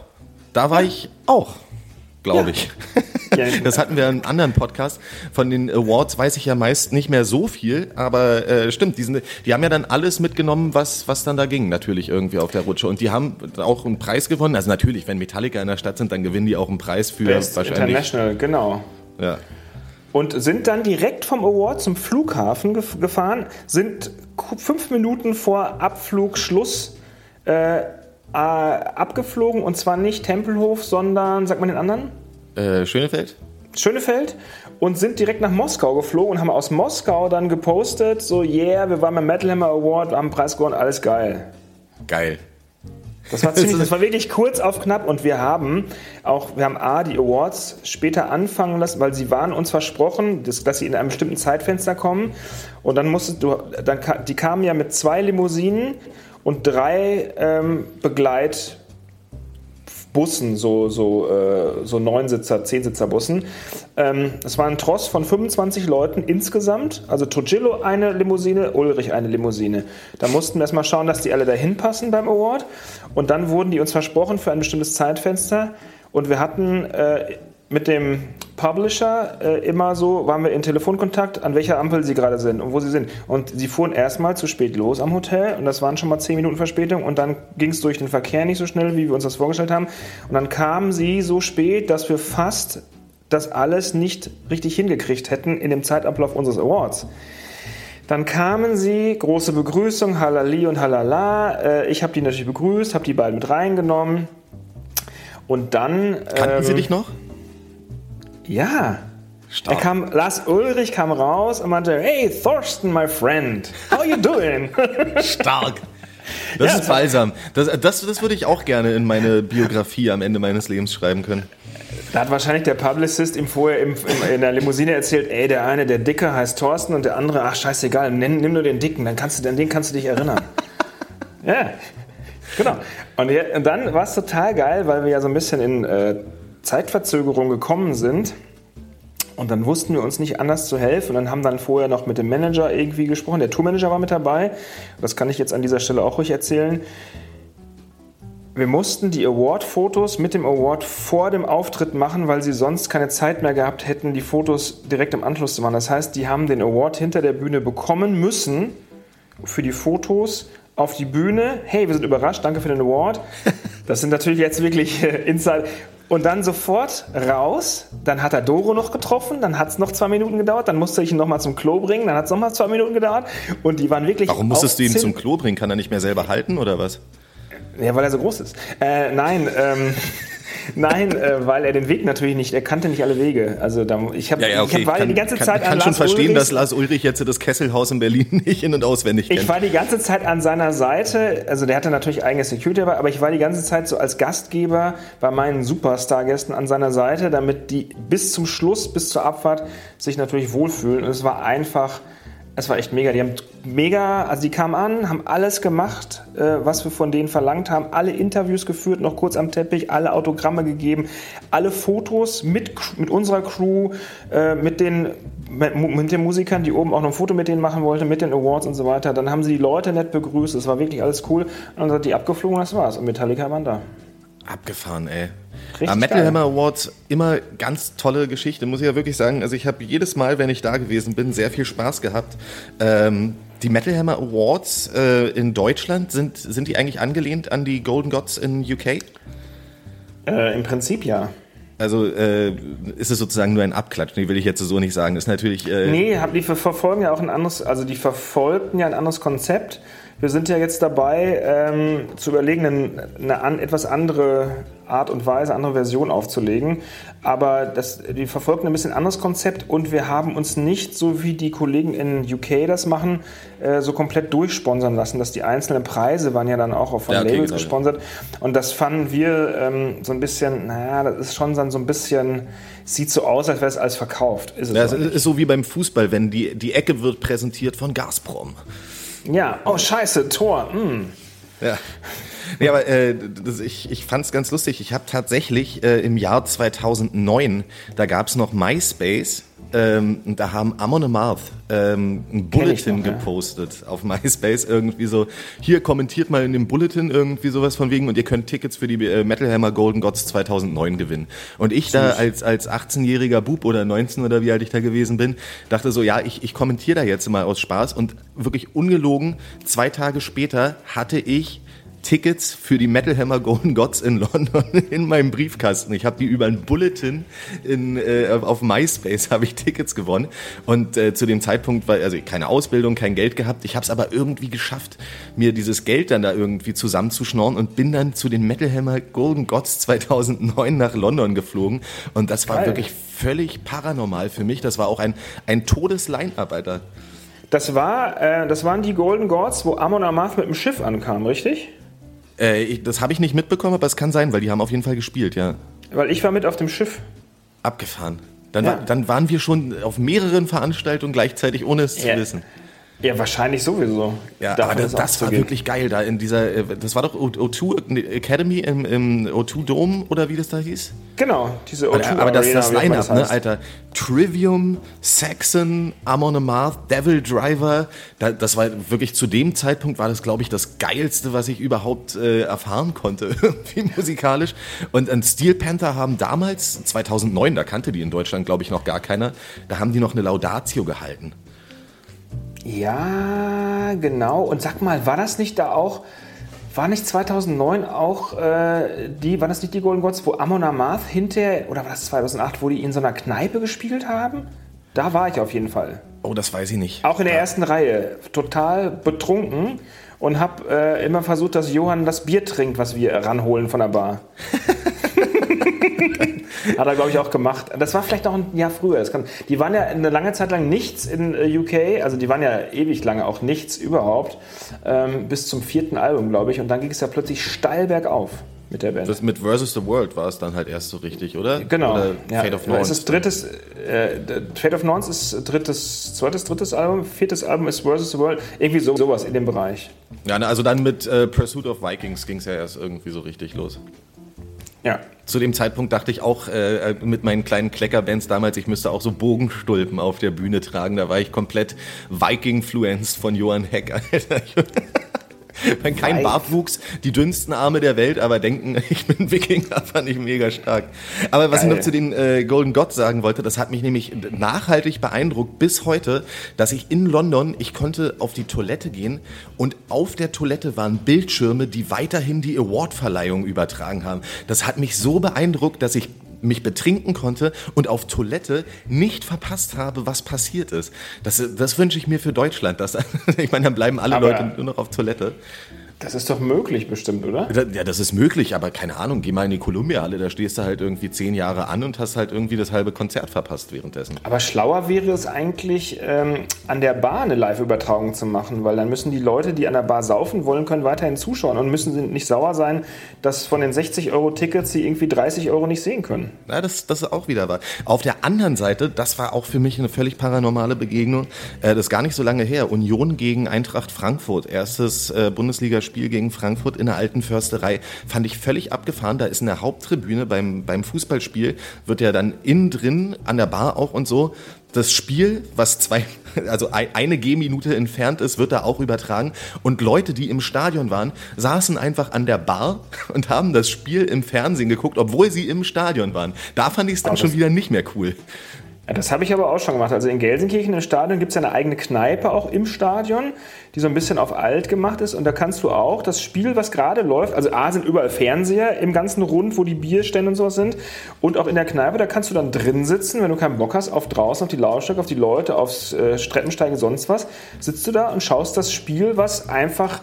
da war ich auch, glaube ich. Ja. Das hatten wir in einem anderen Podcast. Von den Awards weiß ich ja meist nicht mehr so viel, aber äh, stimmt, die, sind, die haben ja dann alles mitgenommen, was, was dann da ging, natürlich irgendwie auf der Rutsche. Und die haben auch einen Preis gewonnen. Also natürlich, wenn Metallica in der Stadt sind, dann gewinnen die auch einen Preis für Best wahrscheinlich. International, genau. Ja. Und sind dann direkt vom Award zum Flughafen gef gefahren, sind fünf Minuten vor Abflugschluss äh, äh, abgeflogen und zwar nicht Tempelhof, sondern, sagt man den anderen? Äh, Schönefeld? Schönefeld und sind direkt nach Moskau geflogen und haben aus Moskau dann gepostet, so yeah, wir waren beim Metal Hammer Award, haben Preis gewonnen, alles geil. Geil. Das war ziemlich, das war wirklich kurz auf knapp und wir haben auch, wir haben A, die Awards später anfangen lassen, weil sie waren uns versprochen, dass, dass sie in einem bestimmten Zeitfenster kommen und dann musstest du, dann, die kamen ja mit zwei Limousinen und drei ähm, Bussen, so, so, äh, so Neunsitzer, Zehnsitzer-Bussen. Ähm, es war ein Tross von 25 Leuten insgesamt. Also Togillo eine Limousine, Ulrich eine Limousine. Da mussten wir erstmal schauen, dass die alle dahin passen beim Award. Und dann wurden die uns versprochen für ein bestimmtes Zeitfenster. Und wir hatten äh, mit dem Publisher äh, immer so, waren wir in Telefonkontakt, an welcher Ampel sie gerade sind und wo sie sind. Und sie fuhren erstmal zu spät los am Hotel und das waren schon mal 10 Minuten Verspätung und dann ging es durch den Verkehr nicht so schnell, wie wir uns das vorgestellt haben. Und dann kamen sie so spät, dass wir fast das alles nicht richtig hingekriegt hätten in dem Zeitablauf unseres Awards. Dann kamen sie, große Begrüßung, Halali und Halala. Äh, ich habe die natürlich begrüßt, habe die beiden mit reingenommen. Und dann. Kannten ähm, Sie dich noch? Ja. Stark. Er kam, Lars Ulrich kam raus und meinte, hey Thorsten, my friend, how you doing? Stark. Das Ja, ist das- balsam. Das, das, das würde ich auch gerne in meine Biografie am Ende meines Lebens schreiben können. da hat wahrscheinlich der Publicist ihm vorher im, im, in der Limousine erzählt, ey, der eine, der Dicke heißt Thorsten und der andere, ach scheißegal, nimm, nimm nur den Dicken, dann kannst du, an den kannst du dich erinnern. ja, genau. Und, ja, und dann war es total geil, weil wir ja so ein bisschen in äh, Zeitverzögerung gekommen sind. Und dann wussten wir uns nicht anders zu helfen und dann haben dann vorher noch mit dem Manager irgendwie gesprochen. Der Tourmanager war mit dabei. Das kann ich jetzt an dieser Stelle auch ruhig erzählen. Wir mussten die Award-Fotos mit dem Award vor dem Auftritt machen, weil sie sonst keine Zeit mehr gehabt hätten, die Fotos direkt im Anschluss zu machen. Das heißt, die haben den Award hinter der Bühne bekommen müssen für die Fotos auf die Bühne. Hey, wir sind überrascht, danke für den Award. Das sind natürlich jetzt wirklich äh, Inside. Und dann sofort raus. Dann hat er Doro noch getroffen. Dann hat es noch zwei Minuten gedauert. Dann musste ich ihn noch mal zum Klo bringen. Dann hat es noch mal zwei Minuten gedauert. Und die waren wirklich. Warum musstest du ihn zum Klo bringen? Kann er nicht mehr selber halten oder was? Ja, weil er so groß ist. Äh, nein, ähm, nein, äh, weil er den Weg natürlich nicht, er kannte nicht alle Wege. Also da, ich habe ich hab, war ja die ganze kann, Zeit kann an schon Lars verstehen, Ulrichs- dass Lars Ulrich jetzt das Kesselhaus in Berlin nicht in- und auswendig Ich kennt. war die ganze Zeit an seiner Seite, also der hatte natürlich eigene Security dabei, aber ich war die ganze Zeit so als Gastgeber bei meinen Superstar-Gästen an seiner Seite, damit die bis zum Schluss, bis zur Abfahrt sich natürlich wohlfühlen. Und es war einfach, es war echt mega. Die haben mega, also die kamen an, haben alles gemacht, äh, was wir von denen verlangt haben, alle Interviews geführt, noch kurz am Teppich, alle Autogramme gegeben, alle Fotos mit, mit unserer Crew, äh, mit den mit, mit den Musikern, die oben auch noch ein Foto mit denen machen wollten, mit den Awards und so weiter. Dann haben sie die Leute nett begrüßt, es war wirklich alles cool. Und dann sind die abgeflogen, das war's. Und Metallica waren da. Abgefahren, ey. Richtig Aber Metal geil. Hammer Awards, immer ganz tolle Geschichte, muss ich ja wirklich sagen. Also ich habe jedes Mal, wenn ich da gewesen bin, sehr viel Spaß gehabt. Ähm, die Metal Hammer Awards äh, in Deutschland, sind, sind die eigentlich angelehnt an die Golden Gods in UK? Äh, Im Prinzip ja. Also äh, ist es sozusagen nur ein Abklatsch? Nee, will ich jetzt so nicht sagen. Ist natürlich... Äh, Nee, hab- die ver- verfolgen ja auch ein anderes, also die verfolgten ja ein anderes Konzept. Wir sind ja jetzt dabei, ähm, zu überlegen, eine, eine an, etwas andere Art und Weise, andere Version aufzulegen. Aber das, die verfolgen ein bisschen anderes Konzept und wir haben uns nicht, so wie die Kollegen in UK das machen, äh, so komplett durchsponsern lassen, dass die einzelnen Preise waren ja dann auch von Ja, okay, Labels genau. gesponsert. Und das fanden wir ähm, so ein bisschen, naja, das ist schon dann so ein bisschen, sieht so aus, als wäre es alles verkauft. Ist es Ja, ist so wie beim Fußball, wenn die, die Ecke wird präsentiert von Gazprom. Ja, oh scheiße, Tor. Mm. Ja. Nee, aber äh, das, ich, ich fand es ganz lustig. Ich habe tatsächlich äh, im Jahr 2009, da gab es noch MySpace, ähm, da haben Amon Amarth ähm, ein Bulletin noch, ja. gepostet auf MySpace irgendwie so, hier kommentiert mal in dem Bulletin irgendwie sowas von wegen und ihr könnt Tickets für die äh, Metal Hammer Golden Gods 2009 gewinnen. Und ich da als, als 18-jähriger Bub oder 19 oder wie alt ich da gewesen bin, dachte so, ja, ich, ich kommentiere da jetzt mal aus Spaß und wirklich ungelogen, zwei Tage später hatte ich Tickets für die Metal Hammer Golden Gods in London in meinem Briefkasten. Ich habe die über ein Bulletin in, äh, auf MySpace habe ich Tickets gewonnen und äh, zu dem Zeitpunkt war also keine Ausbildung, kein Geld gehabt. Ich habe es aber irgendwie geschafft, mir dieses Geld dann da irgendwie zusammenzuschnorren und bin dann zu den Metal Hammer Golden Gods 2009 nach London geflogen und das war Geil. wirklich völlig paranormal für mich. Das war auch ein ein Todes-Line-Up, Alter. Das, war, äh, das waren die Golden Gods, wo Amon Amarth mit dem Schiff ankam, richtig? Äh, ich, das habe ich nicht mitbekommen, aber es kann sein, weil die haben auf jeden Fall gespielt, ja. Weil ich war mit auf dem Schiff. Abgefahren. Dann, Ja. dann waren wir schon auf mehreren Veranstaltungen gleichzeitig, ohne es Ja. zu wissen. Ja, wahrscheinlich sowieso. Ja, Davon aber das, das war wirklich geil da in dieser, äh, das war doch O- O2 Academy im, im O2 Dome oder wie das da hieß? Genau, diese O2 Aber, aber das, das wie Line-Up, ne. Alter. Trivium, Saxon, Amon Amarth, Devil Driver. Da, das war wirklich zu dem Zeitpunkt war das, glaube ich, das geilste, was ich überhaupt äh, erfahren konnte, irgendwie musikalisch. Und ein Steel Panther haben damals, 2009, da kannte die in Deutschland, glaube ich, noch gar keiner, da haben die noch eine Laudatio gehalten. Ja, genau. Und sag mal, war das nicht da auch, war nicht 2009 auch äh, die, war das nicht die Golden Gods, wo Amon Amarth hinterher, oder war das 2008, wo die in so einer Kneipe gespielt haben? Da war ich auf jeden Fall. Oh, das weiß ich nicht. Auch in der ersten Reihe. Total betrunken und hab äh, immer versucht, dass Johann das Bier trinkt, was wir ranholen von der Bar. Hat er, glaube ich, auch gemacht. Das war vielleicht auch ein Jahr früher. Kann, die waren ja eine lange Zeit lang nichts in äh, UK, also die waren ja ewig lange auch nichts überhaupt, ähm, bis zum vierten Album, glaube ich. Und dann ging es ja plötzlich steil bergauf mit der Band. Das mit Versus the World war es dann halt erst so richtig, oder? Genau. Oder ja. Fate of Es Norns. ist drittes, äh, Fate of Norns ist drittes, zweites, drittes Album, viertes Album ist Versus the World. Irgendwie so, sowas in dem Bereich. Ja, ne, also dann mit äh, Pursuit of Vikings ging es ja erst irgendwie so richtig los. Ja. Zu dem Zeitpunkt dachte ich auch äh, mit meinen kleinen Kleckerbands damals, ich müsste auch so Bogenstulpen auf der Bühne tragen. Da war ich komplett Viking-fluenced von Johann Heck. Wenn kein. Bartwuchs, die dünnsten Arme der Welt, aber denken, ich bin Wikinger, fand ich mega stark. Aber was ich Geil. noch zu den äh, Golden Gods sagen wollte, das hat mich nämlich nachhaltig beeindruckt bis heute, dass ich in London, ich konnte auf die Toilette gehen und auf der Toilette waren Bildschirme, die weiterhin die Awardverleihung übertragen haben. Das hat mich so beeindruckt, dass ich mich betrinken konnte und auf Toilette nicht verpasst habe, was passiert ist. Das, das wünsche ich mir für Deutschland. Das, ich meine, dann bleiben alle Aber- Leute nur noch auf Toilette. Das ist doch möglich bestimmt, oder? Ja, das ist möglich, aber keine Ahnung, geh mal in die Kolumbiahalle, da stehst du halt irgendwie zehn Jahre an und hast halt irgendwie das halbe Konzert verpasst währenddessen. Aber schlauer wäre es eigentlich, ähm, an der Bar eine Live-Übertragung zu machen, weil dann müssen die Leute, die an der Bar saufen wollen, können weiterhin zuschauen und müssen sie nicht sauer sein, dass von den 60 Euro Tickets sie irgendwie 30 Euro nicht sehen können. Ja, das, das ist auch wieder wahr. Auf der anderen Seite, das war auch für mich eine völlig paranormale Begegnung, äh, das ist gar nicht so lange her, Union gegen Eintracht Frankfurt, erstes äh, Bundesligaspiel gegen Frankfurt in der alten Försterei, fand ich völlig abgefahren. Da ist in der Haupttribüne beim, beim Fußballspiel, wird ja dann innen drin, an der Bar auch und so, das Spiel, was zwei, also ein- eine Gehminute entfernt ist, wird da auch übertragen. Und Leute, die im Stadion waren, saßen einfach an der Bar und haben das Spiel im Fernsehen geguckt, obwohl sie im Stadion waren. Da fand ich es dann schon wieder nicht mehr cool. Ja, das habe ich aber auch schon gemacht. Also in Gelsenkirchen im Stadion gibt es ja eine eigene Kneipe auch im Stadion, die so ein bisschen auf alt gemacht ist. Und da kannst du auch das Spiel, was gerade läuft, also A sind überall Fernseher im ganzen Rund, wo die Bierstände und sowas sind. Und auch in der Kneipe, da kannst du dann drin sitzen, wenn du keinen Bock hast, auf draußen, auf die Lautstärke, auf die Leute, aufs äh, Streppensteigen, sonst was. Sitzt du da und schaust das Spiel, was einfach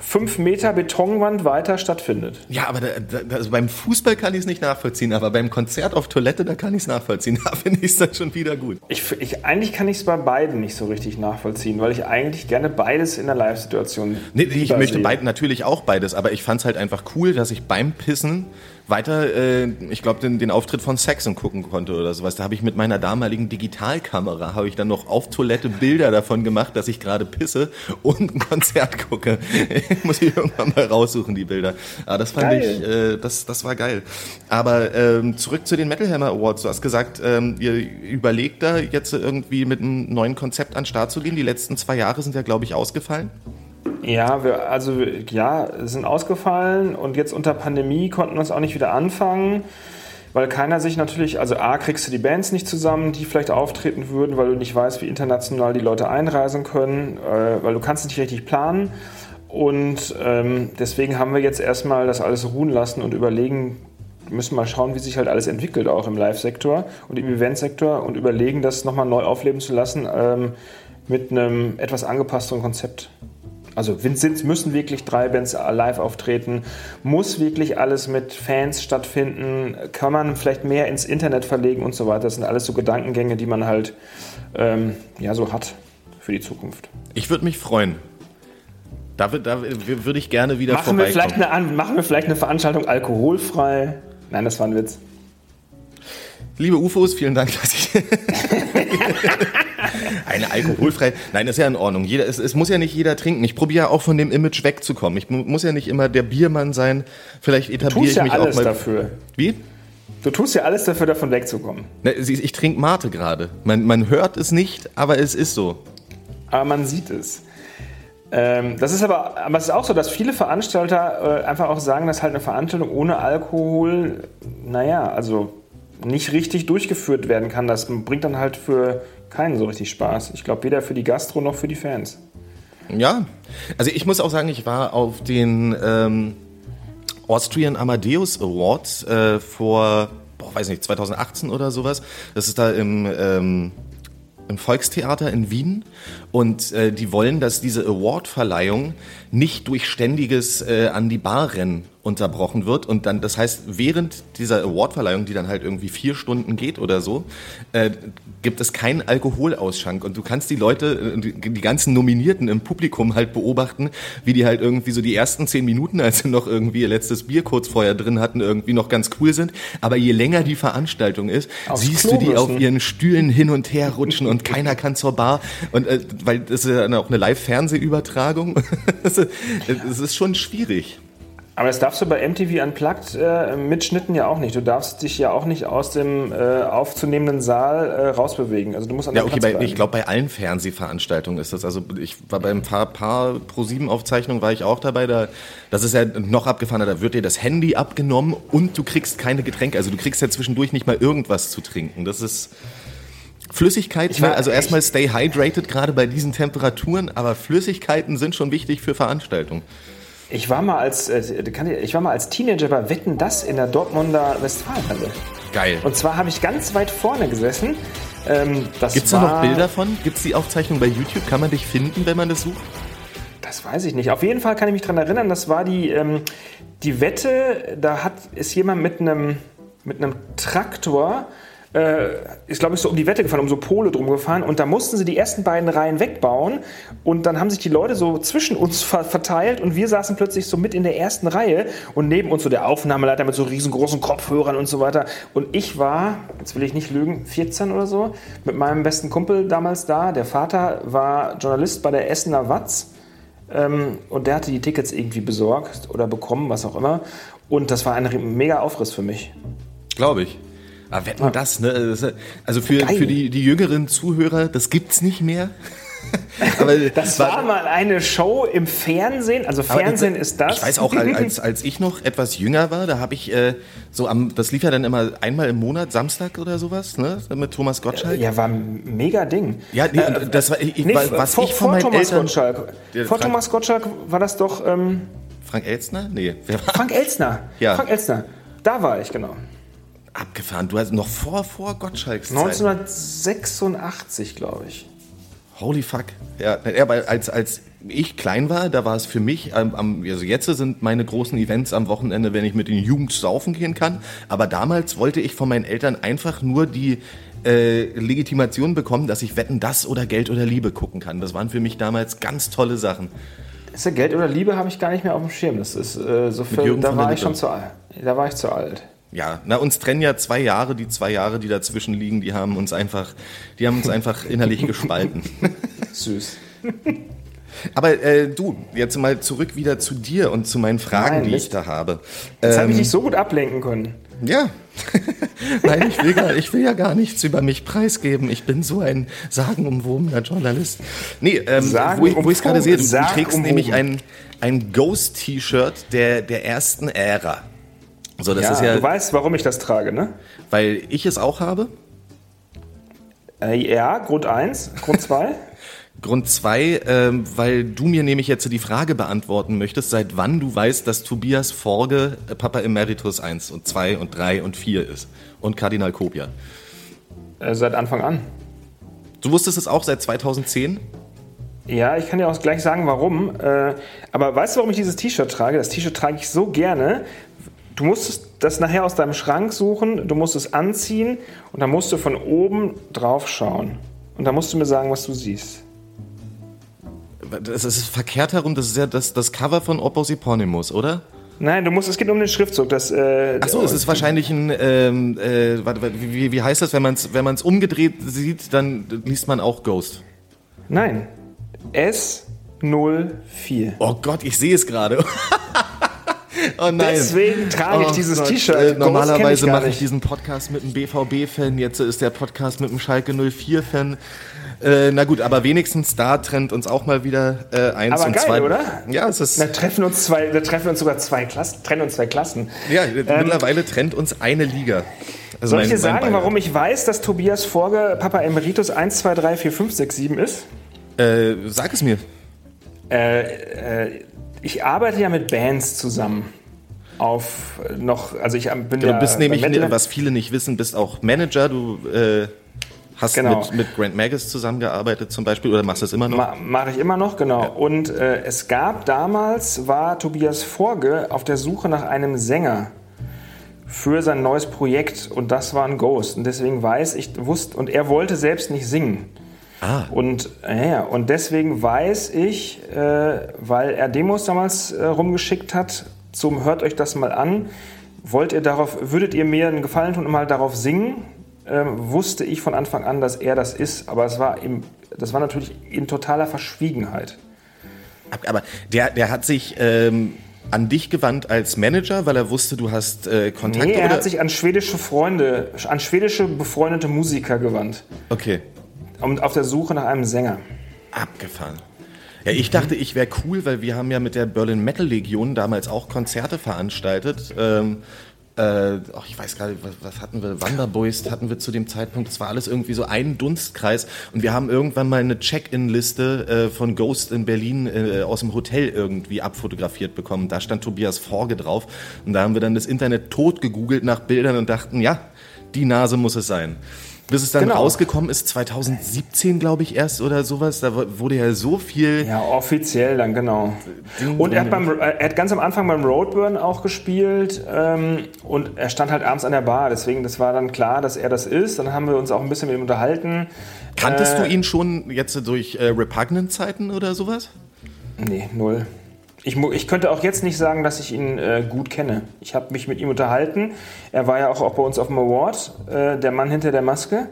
fünf Meter Betonwand weiter stattfindet. Ja, aber da, da, also beim Fußball kann ich es nicht nachvollziehen, aber beim Konzert auf Toilette, da kann ich es nachvollziehen. Da finde ich es dann schon wieder gut. Ich, ich, eigentlich kann ich es bei beiden nicht so richtig nachvollziehen, weil ich eigentlich gerne beides in der Live-Situation. Nee, ich möchte beid, natürlich auch beides, aber ich fand es halt einfach cool, dass ich beim Pissen weiter, äh, ich glaube, den, den Auftritt von Saxon gucken konnte oder sowas. Da habe ich mit meiner damaligen Digitalkamera, habe ich dann noch auf Toilette Bilder davon gemacht, dass ich gerade pisse und ein Konzert gucke. Muss ich irgendwann mal raussuchen, die Bilder. Aber das fand Geil. ich, äh, das, das war geil. Aber ähm, zurück zu den Metal Hammer Awards. Du hast gesagt, ähm, ihr überlegt da jetzt irgendwie mit einem neuen Konzept an den Start zu gehen. Die letzten zwei Jahre sind ja, glaube ich, ausgefallen. Ja, wir, also ja, sind ausgefallen und jetzt unter Pandemie konnten wir es auch nicht wieder anfangen, weil keiner sich natürlich, also A, kriegst du die Bands nicht zusammen, die vielleicht auftreten würden, weil du nicht weißt, wie international die Leute einreisen können, äh, weil du kannst nicht richtig planen. Und ähm, deswegen haben wir jetzt erstmal das alles ruhen lassen und überlegen, müssen mal schauen, wie sich halt alles entwickelt, auch im Live-Sektor und im Event-Sektor und überlegen, das nochmal neu aufleben zu lassen ähm, mit einem etwas angepassteren Konzept. Also sind, müssen wirklich drei Bands live auftreten, muss wirklich alles mit Fans stattfinden, kann man vielleicht mehr ins Internet verlegen und so weiter. Das sind alles so Gedankengänge, die man halt ähm, ja, so hat für die Zukunft. Ich würde mich freuen. Da, da wür- würde ich gerne wieder Machen wir, vorbeikommen. vielleicht eine, machen wir vielleicht eine Veranstaltung alkoholfrei? Nein, das war ein Witz. Liebe UFOs, vielen Dank, dass ich. Eine alkoholfreie. Nein, ist ja in Ordnung. Jeder, es, es muss ja nicht jeder trinken. Ich probiere ja auch von dem Image wegzukommen. Ich mu- muss ja nicht immer der Biermann sein. Vielleicht etabliere ich ja mich alles auch mal. dafür. Wie? Du tust ja alles dafür, davon wegzukommen. Ne, sie- Ich trinke Mate gerade. Man, man hört es nicht, aber es ist so. Aber man sieht es. Ähm, das ist aber, aber es ist auch so, dass viele Veranstalter äh, einfach auch sagen, dass halt eine Veranstaltung ohne Alkohol, naja, also nicht richtig durchgeführt werden kann. Das bringt dann halt für keinen so richtig Spaß. Ich glaube, weder für die Gastro noch für die Fans. Ja, also ich muss auch sagen, ich war auf den ähm, Austrian Amadeus Awards äh, vor, boah, weiß nicht, 2018 oder sowas. Das ist da im, ähm, im Volkstheater in Wien. Und äh, die wollen, dass diese Award-Verleihung nicht durch ständiges äh, an die Bar rennen unterbrochen wird. Und dann, das heißt, während dieser Award-Verleihung, die dann halt irgendwie vier Stunden geht oder so, äh, gibt es keinen Alkoholausschank. Und du kannst die Leute, äh, die, die ganzen Nominierten im Publikum halt beobachten, wie die halt irgendwie so die ersten zehn Minuten, als sie noch irgendwie ihr letztes Bier kurz vorher drin hatten, irgendwie noch ganz cool sind. Aber je länger die Veranstaltung ist, Aufs siehst Klo du die auf müssen. ihren Stühlen hin und her rutschen und keiner kann zur Bar. Und äh, weil das ist ja auch eine Live-Fernsehübertragung. Das ist- Es ist schon schwierig. Aber das darfst du bei MTV Unplugged äh, mitschnitten ja auch nicht. Du darfst dich ja auch nicht aus dem äh, aufzunehmenden Saal äh, rausbewegen. Also du musst an Ja, okay, bei, ich glaube, bei allen Fernsehveranstaltungen ist das. Also ich war beim paar, paar Pro-7-Aufzeichnungen war ich auch dabei. Da, das ist ja noch abgefahrener. Da wird dir das Handy abgenommen und du kriegst keine Getränke. Also du kriegst ja zwischendurch nicht mal irgendwas zu trinken. Das ist Flüssigkeit. War- also erstmal stay hydrated, gerade bei diesen Temperaturen. Aber Flüssigkeiten sind schon wichtig für Veranstaltungen. Ich war mal als äh, ich, war mal als Teenager bei Wetten das in der Dortmunder Westfalenhalle. Geil. Und zwar habe ich ganz weit vorne gesessen. Ähm, Gibt es da noch Bilder von? Gibt es die Aufzeichnung bei YouTube? Kann man dich finden, wenn man das sucht? Das weiß ich nicht. Auf jeden Fall kann ich mich daran erinnern, das war die, ähm, die Wette, da hat, ist jemand mit einem, mit einem Traktor, ist glaube ich so um die Wette gefahren, um so Pole drum gefahren und da mussten sie die ersten beiden Reihen wegbauen. Und dann haben sich die Leute so zwischen uns ver verteilt. Und wir saßen plötzlich so mit in der ersten Reihe. Und neben uns so der Aufnahmeleiter mit so riesengroßen Kopfhörern und so weiter. Und ich war, jetzt will ich nicht lügen, 14 oder so, mit meinem besten Kumpel damals da, der Vater war Journalist bei der Essener Watz. Ähm, und der hatte die Tickets irgendwie besorgt oder bekommen, was auch immer. Und das war ein mega Aufriss für mich. Glaube ich. Aber wetten das, ne? Das ist- Also für, Geil. für die, die jüngeren Zuhörer, das gibt's nicht mehr. Aber Das war mal eine Show im Fernsehen. Also Fernsehen ist das. Ich weiß auch, als, als ich noch etwas jünger war, da habe ich äh, so am, das lief ja dann immer einmal im Monat, Samstag oder sowas, ne? Mit Thomas Gottschalk. ja, war ein mega Ding. Ja, nee, und das war, ich, Nee, wa- was vor, ich von vor meinen Thomas Eltern... Gottschalk. Vor Frank- Thomas Gottschalk war das doch ähm, Frank Elstner? Nee, war Frank Elstner. Ja. Frank Elstner. Da war ich, genau. Abgefahren? Du hast noch vor, vor Gottschalks Zeit. 1986, glaube ich. Holy fuck. Ja, weil als, als ich klein war, da war es für mich, am, also jetzt sind meine großen Events am Wochenende, wenn ich mit den Jungs saufen gehen kann. Aber damals wollte ich von meinen Eltern einfach nur die äh, Legitimation bekommen, dass ich Wetten, das oder Geld oder Liebe gucken kann. Das waren für mich damals ganz tolle Sachen. Ist ja Geld oder Liebe habe ich gar nicht mehr auf dem Schirm. Das ist äh, so viel, da war ich schon zu alt. Da war ich zu alt. Ja, na, uns trennen ja zwei Jahre. Die zwei Jahre, die dazwischen liegen, die haben uns einfach, die haben uns einfach innerlich gespalten. Süß. Aber äh, du, jetzt mal zurück wieder zu dir und zu meinen Fragen, Nein, die ich da habe. Jetzt habe ich Ähm, dich so gut ablenken können. Ja. Nein, ich will, gar, ich will ja gar nichts über mich preisgeben. Ich bin so ein sagenumwobener Journalist. Nee, ähm, wo ich es gerade sehe, du, du trägst nämlich ein, ein Ghost-T-Shirt der, der ersten Ära. So, das ja, ist ja, du weißt, warum ich das trage, ne? weil ich es auch habe. Äh, ja, Grund 1, Grund 2. Grund zwei, ähm, weil du mir nämlich jetzt die Frage beantworten möchtest, seit wann du weißt, dass Tobias Forge äh, Papa Emeritus 1 und 2 und 3 und 4 ist. Und Kardinal Kobia. äh, seit Anfang an. Du wusstest es auch seit 2010? Ja, ich kann dir auch gleich sagen, warum. Äh, aber weißt du, warum ich dieses T-Shirt trage? Das T-Shirt trage ich so gerne. Du musstest das nachher aus deinem Schrank suchen, du musst es anziehen und dann musst du von oben drauf schauen. Und dann musst du mir sagen, was du siehst. Das ist verkehrt herum, das ist ja das, das Cover von Opus Eponymous, oder? Nein, du musst, es geht um den Schriftzug. Das, äh, Ach so, es ist wahrscheinlich ein, ähm, äh, warte, wie, wie heißt das, wenn man es wenn man's umgedreht sieht, dann liest man auch Ghost. Nein. S04. Oh Gott, ich sehe es gerade. oh nein. Deswegen trage ich Oh dieses Gott, T-Shirt. Äh, normalerweise gar mache ich diesen Podcast mit einem BVB-Fan, jetzt ist der Podcast mit einem Schalke 04-Fan. Äh, na gut, aber wenigstens da trennt uns auch mal wieder äh, eins Aber und geil, zwei. oder? Ja, es ist. Da treffen uns zwei, da treffen uns sogar zwei Klassen, trennen uns zwei Klassen. Ja, mittlerweile trennt uns eine Liga. Also Soll ich dir sagen, warum ich weiß, dass Tobias Forge Papa Emeritus 1, 2, 3, 4, 5, 6, 7 ist? Äh, sag es mir. Äh, äh, ich arbeite ja mit Bands zusammen. Auf äh, noch, also ich am- bin Du ja bist nämlich, Metal- was viele nicht wissen, bist auch Manager. Du äh, hast Genau. mit, mit Grant Magus zusammengearbeitet zum Beispiel oder machst das immer noch? Ma Mache ich immer noch, genau. Und äh, es gab damals, war Tobias Forge auf der Suche nach einem Sänger für sein neues Projekt und das war ein Ghost. Und deswegen weiß ich, wusste, und er wollte selbst nicht singen. Ah. Und, ja, und deswegen weiß ich, äh, weil er Demos damals äh, rumgeschickt hat, zum Hört euch das mal an, wollt ihr darauf, würdet ihr mir einen Gefallen tun und mal darauf singen? Ähm, wusste ich von Anfang an, dass er das ist, aber es war im, das war natürlich in totaler Verschwiegenheit. Aber der, der hat sich ähm, an dich gewandt als Manager, weil er wusste, du hast äh, Kontakte Nee, er oder? hat sich an schwedische Freunde, an schwedische befreundete Musiker gewandt okay, und auf der Suche nach einem Sänger. abgefahren. Ja, ich dachte, ich wäre cool, weil wir haben ja mit der Berlin Metal Legion damals auch Konzerte veranstaltet. Ähm, äh, ach, ich weiß gar nicht, was, was hatten wir? Wanderboys hatten wir zu dem Zeitpunkt. Das war alles irgendwie so ein Dunstkreis. Und wir haben irgendwann mal eine Check-in-Liste äh, von Ghost in Berlin äh, aus dem Hotel irgendwie abfotografiert bekommen. Da stand Tobias Forge drauf. Und da haben wir dann das Internet tot gegoogelt nach Bildern und dachten, ja, die Nase muss es sein. Bis es dann Genau. rausgekommen ist, 2017, glaube ich, erst oder sowas. Da wurde ja so viel. Ja, offiziell dann, genau. Und er hat, beim, er hat ganz am Anfang beim Roadburn auch gespielt ähm, und er stand halt abends an der Bar. Deswegen, das war dann klar, dass er das ist. Dann haben wir uns auch ein bisschen mit ihm unterhalten. Kanntest Äh, du ihn schon jetzt durch äh, Repugnant-Zeiten oder sowas? Nee, null. Ich, ich könnte auch jetzt nicht sagen, dass ich ihn äh, gut kenne. Ich habe mich mit ihm unterhalten. Er war ja auch, auch bei uns auf dem Award, äh, der Mann hinter der Maske.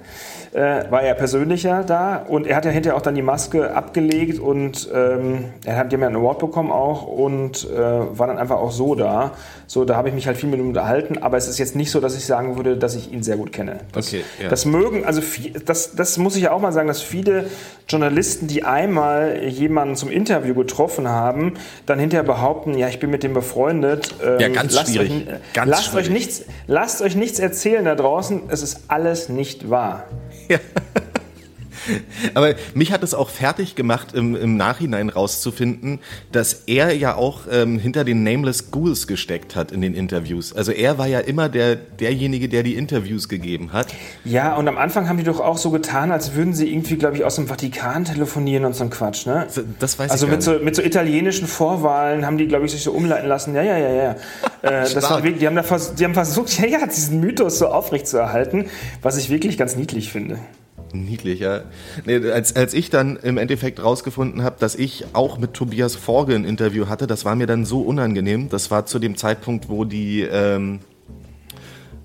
Äh, war er persönlicher da und er hat ja hinterher auch dann die Maske abgelegt und ähm, er hat ja einen Award bekommen auch und äh, war dann einfach auch so da. So, da habe ich mich halt viel mit ihm unterhalten, aber es ist jetzt nicht so, dass ich sagen würde, dass ich ihn sehr gut kenne. Das, Okay, ja. das mögen, also viel, das, das muss ich ja auch mal sagen, dass viele Journalisten, die einmal jemanden zum Interview getroffen haben, dann hinterher behaupten, ja, ich bin mit dem befreundet. Ähm, Ja, ganz lasst schwierig. Euch, Ganz lasst, schwierig. Euch nichts, lasst euch nichts erzählen da draußen, es ist alles nicht wahr. yeah. Aber mich hat es auch fertig gemacht, im, im Nachhinein rauszufinden, dass er ja auch ähm, hinter den Nameless Ghouls gesteckt hat in den Interviews. Also er war ja immer der, derjenige, der die Interviews gegeben hat. Ja, und am Anfang haben die doch auch so getan, als würden sie irgendwie, glaube ich, aus dem Vatikan telefonieren und so ein Quatsch, ne? Das weiß Also ich gar mit so, nicht. mit so italienischen Vorwahlen haben die, glaube ich, sich so umleiten lassen. Ja, ja, ja, ja. Äh, das war die, haben da vers die haben versucht, ja, ja, diesen Mythos so aufrechtzuerhalten, was ich wirklich ganz niedlich finde. Niedlich, ja. Nee, als, als ich dann im Endeffekt rausgefunden habe, dass ich auch mit Tobias Forge ein Interview hatte, das war mir dann so unangenehm. Das war zu dem Zeitpunkt, wo die, ähm,